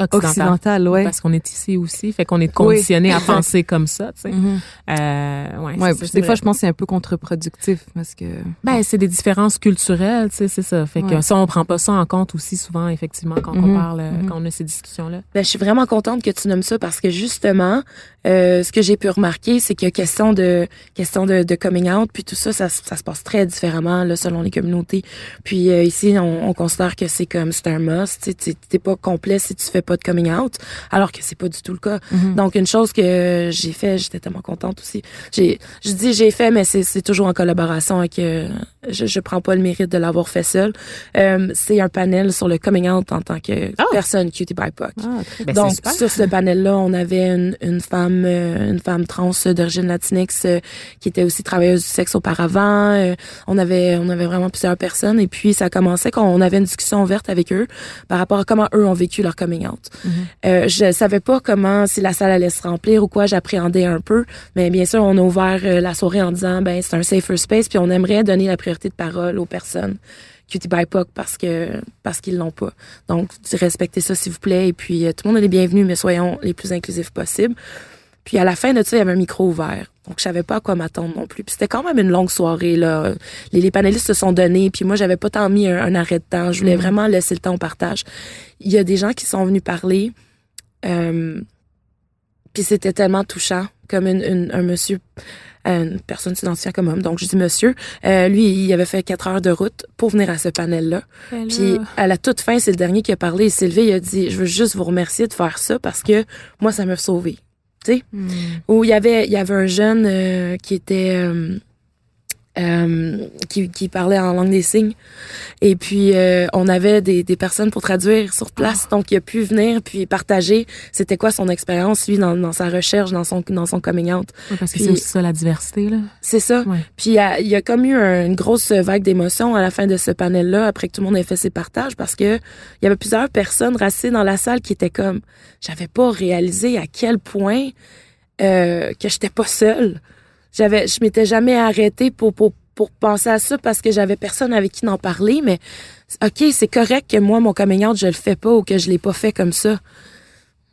Occidental. occidental, ouais. Parce qu'on est ici aussi, fait qu'on est conditionné à (laughs) penser comme ça, tu sais. Mhm. Euh, ouais, Ouais, ça, des fois, je pense que c'est un peu contre-productif parce que. Ben, c'est des différences culturelles, tu sais, c'est ça. Fait que Ouais. ça, on prend pas ça en compte aussi souvent, effectivement, quand on Mhm. parle, euh, Mhm. quand on a ces discussions-là. Ben, je suis vraiment contente que tu nommes ça parce que justement, euh, ce que j'ai pu remarquer, c'est que question de question de, de coming out, puis tout ça, ça, se- ça se passe très différemment là, selon les communautés. Puis euh, ici, on, on considère que c'est comme c'est un must. tu sais, T'es pas complet si tu fais pas de coming out, alors que c'est pas du tout le cas. Mhm. Donc une chose que j'ai fait, j'étais tellement contente aussi. J'ai, je dis j'ai fait, mais c'est c'est toujours en collaboration avec. euh, je, je prends pas le mérite de l'avoir fait seul. Euh, c'est un panel sur le coming out en tant que Ah. personne cutie BIPOC. Ah, Ben, Donc sur ce panel-là, on avait une, une femme, euh, une femme trans d'origine latinx euh, qui était aussi travailleuse du sexe auparavant. Euh, on avait, on avait vraiment plusieurs personnes et puis ça commençait quand on avait une discussion ouverte avec eux par rapport à comment eux ont vécu leur coming out. Mhm. Euh, je savais pas comment si la salle allait se remplir ou quoi, j'appréhendais un peu, mais bien sûr on a ouvert euh, la soirée en disant ben c'est un safer space puis on aimerait donner la priorité de parole aux personnes cutie BIPOC parce que parce qu'ils l'ont pas. Donc respectez ça s'il vous plaît et puis euh, tout le monde est les bienvenus mais soyons les plus inclusifs possibles. Puis à la fin de ça, il y avait un micro ouvert. Donc je savais pas à quoi m'attendre non plus. Puis c'était quand même une longue soirée là. Les, les panélistes se sont donnés, puis moi j'avais pas tant mis un, un arrêt de temps. Je voulais vraiment laisser le temps au partage. Il y a des gens qui sont venus parler. Euh, puis c'était tellement touchant, comme une, une- un monsieur, euh, une personne s'identifiant comme homme. Donc je dis monsieur. Euh, lui, il avait fait quatre heures de route pour venir à ce panel-là. Puis à la toute fin, c'est le dernier qui a parlé. Il s'est levé, il a dit, je veux juste vous remercier de faire ça parce que moi, ça m'a sauvé. Tu sais? Hmm. Où il y avait, il y avait un jeune euh, qui était... euh, euh, qui, qui parlait en langue des signes. Et puis, euh, on avait des, des personnes pour traduire sur place. Donc, il a pu venir puis partager c'était quoi son expérience, lui, dans, dans sa recherche, dans son, dans son coming out. Ouais, parce que c'est aussi ça, la diversité, là. C'est ça. Ouais. Puis il y a, il y a comme eu un- une grosse vague d'émotions à la fin de ce panel-là, après que tout le monde ait fait ses partages, parce que il y avait plusieurs personnes restées dans la salle qui étaient comme, j'avais pas réalisé à quel point euh, que j'étais pas seule. J'avais, je m'étais jamais arrêtée pour pour pour penser à ça parce que j'avais personne avec qui en parler, mais ok, c'est correct que moi mon coming out je le fais pas ou que je l'ai pas fait comme ça.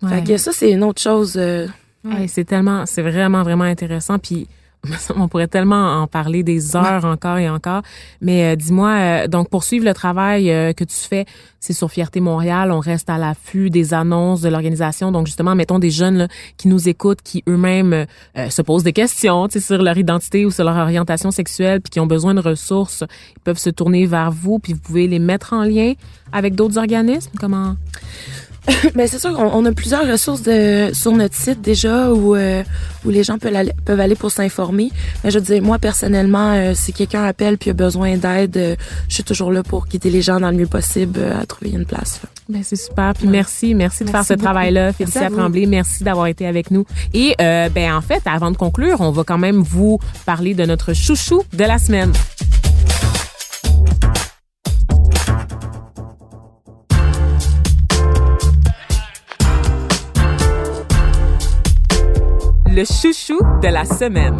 Ouais. Fait que ça c'est une autre chose. euh, Ouais, c'est tellement, c'est vraiment, vraiment intéressant. Puis, (laughs) on pourrait tellement en parler des heures encore et encore. Mais euh, dis-moi, euh, donc poursuivre le travail euh, que tu fais, c'est sur Fierté Montréal. On reste à l'affût des annonces de l'organisation. Donc justement, mettons des jeunes là, qui nous écoutent, qui eux-mêmes euh, se posent des questions, tu sais, sur leur identité ou sur leur orientation sexuelle, puis qui ont besoin de ressources, ils peuvent se tourner vers vous, puis vous pouvez les mettre en lien avec d'autres organismes. Comment? (laughs) Ben c'est sûr qu'on on a plusieurs ressources de, sur notre site déjà où, euh, où les gens peuvent aller, peuvent aller pour s'informer. Mais je veux dire, moi personnellement, euh, si quelqu'un appelle puis a besoin d'aide, euh, je suis toujours là pour guider les gens dans le mieux possible euh, à trouver une place. là. Ben, c'est super. Puis merci, merci de faire ce travail-là. Merci Félicia. Tremblay, merci d'avoir été avec nous. Et euh, ben en fait, avant de conclure, on va quand même vous parler de notre chouchou de la semaine. Le chouchou de la semaine.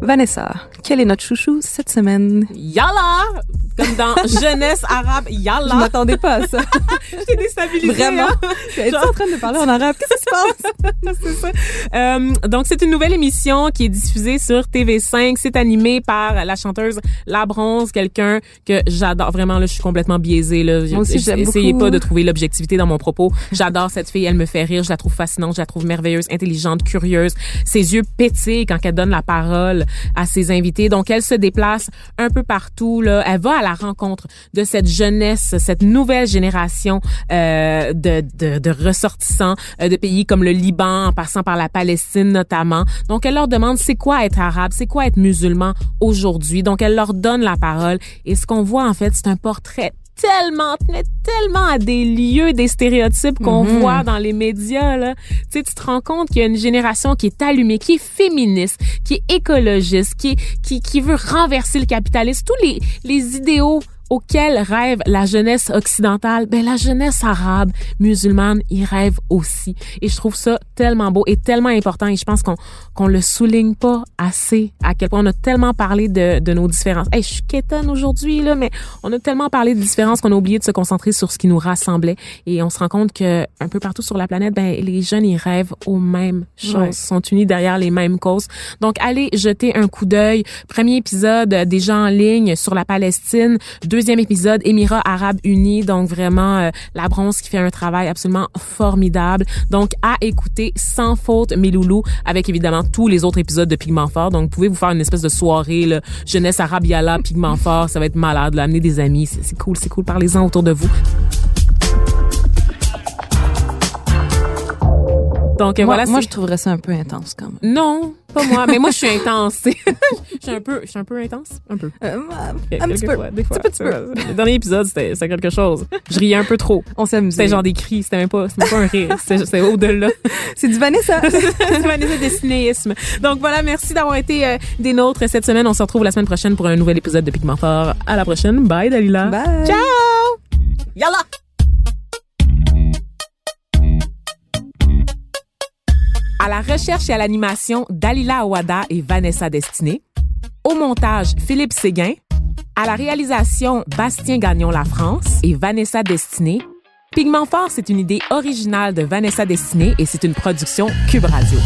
Vanessa, quel est notre chouchou cette semaine? Yalla! Comme dans Jeunesse arabe, Je yalla! m'attendais pas à ça. (laughs) J'étais déstabilisée. Vraiment? hein. Es-tu en train de parler en arabe? Qu'est-ce qui se passe? (laughs) c'est ça. Euh, donc, c'est une nouvelle émission qui est diffusée sur TV5. C'est animé par la chanteuse La Bronze, quelqu'un que j'adore. Vraiment, là, je suis complètement biaisée. Là. Moi aussi, j'aime Essayez pas de trouver l'objectivité dans mon propos. J'adore cette fille. Elle me fait rire. Je la trouve fascinante. Je la trouve merveilleuse, intelligente, curieuse. Ses yeux pétillent quand elle donne la parole à ses invités. Donc, elle se déplace un peu partout. Là. Elle va à la rencontre de cette jeunesse, cette nouvelle génération euh, de, ressortissants euh, de pays comme le Liban, en passant par la Palestine notamment. Donc, elle leur demande c'est quoi être arabe, c'est quoi être musulman aujourd'hui? Donc, elle leur donne la parole. Et ce qu'on voit, en fait, c'est un portrait tellement mais tellement à des lieux des stéréotypes qu'on Mhm. voit dans les médias là tu sais tu te rends compte qu'il y a une génération qui est allumée qui est féministe qui est écologiste qui est- qui qui veut renverser le capitalisme tous les les idéaux auxquels rêve la jeunesse occidentale, ben la jeunesse arabe, musulmane, y rêve aussi. Et je trouve ça tellement beau et tellement important. Et je pense qu'on qu'on le souligne pas assez. À quel point on a tellement parlé de, de nos différences. Hey, je suis quétaine aujourd'hui là, mais on a tellement parlé de différences qu'on a oublié de se concentrer sur ce qui nous rassemblait. Et on se rend compte que un peu partout sur la planète, ben les jeunes y rêvent aux mêmes choses, Ouais. sont unis derrière les mêmes causes. Donc allez jeter un coup d'œil. Premier épisode déjà en ligne sur la Palestine. Deuxième épisode Émirats Arabes Unis. Donc vraiment euh, la bronze qui fait un travail absolument formidable. Donc à écouter sans faute mes loulous avec évidemment tous les autres épisodes de Pigment Fort. Donc vous pouvez vous faire une espèce de soirée là, jeunesse arabe yalla Pigment Fort, ça va être malade. Là. Amenez des amis, c'est cool, c'est cool. Parlez-en autour de vous. Donc moi, voilà, moi, je trouverais ça un peu intense quand même. non, pas moi, mais moi je suis intense. (laughs) je suis un peu, je suis un peu intense, un peu. Euh, un petit peu. Quelquefois, des fois. petit peu. Le dernier épisode, c'était c'était quelque chose. Je riais un peu trop. On s'amuse. C'était genre des cris, c'était même pas, c'était pas un rire, c'était au-delà. (laughs) C'est du Vanessa. (laughs) C'est Vanessa de cinéisme. Donc voilà, merci d'avoir été euh, des nôtres cette semaine. On se retrouve la semaine prochaine pour un nouvel épisode de Pigment Fort. À la prochaine. Bye Dalila. Bye. Ciao. Yalla. À la recherche et à l'animation, Dalila Awada et Vanessa Destiné. Au montage, Philippe Séguin. À la réalisation, Bastien Gagnon La France et Vanessa Destiné. Pigment Fort, c'est une idée originale de Vanessa Destiné et c'est une production Cube Radio.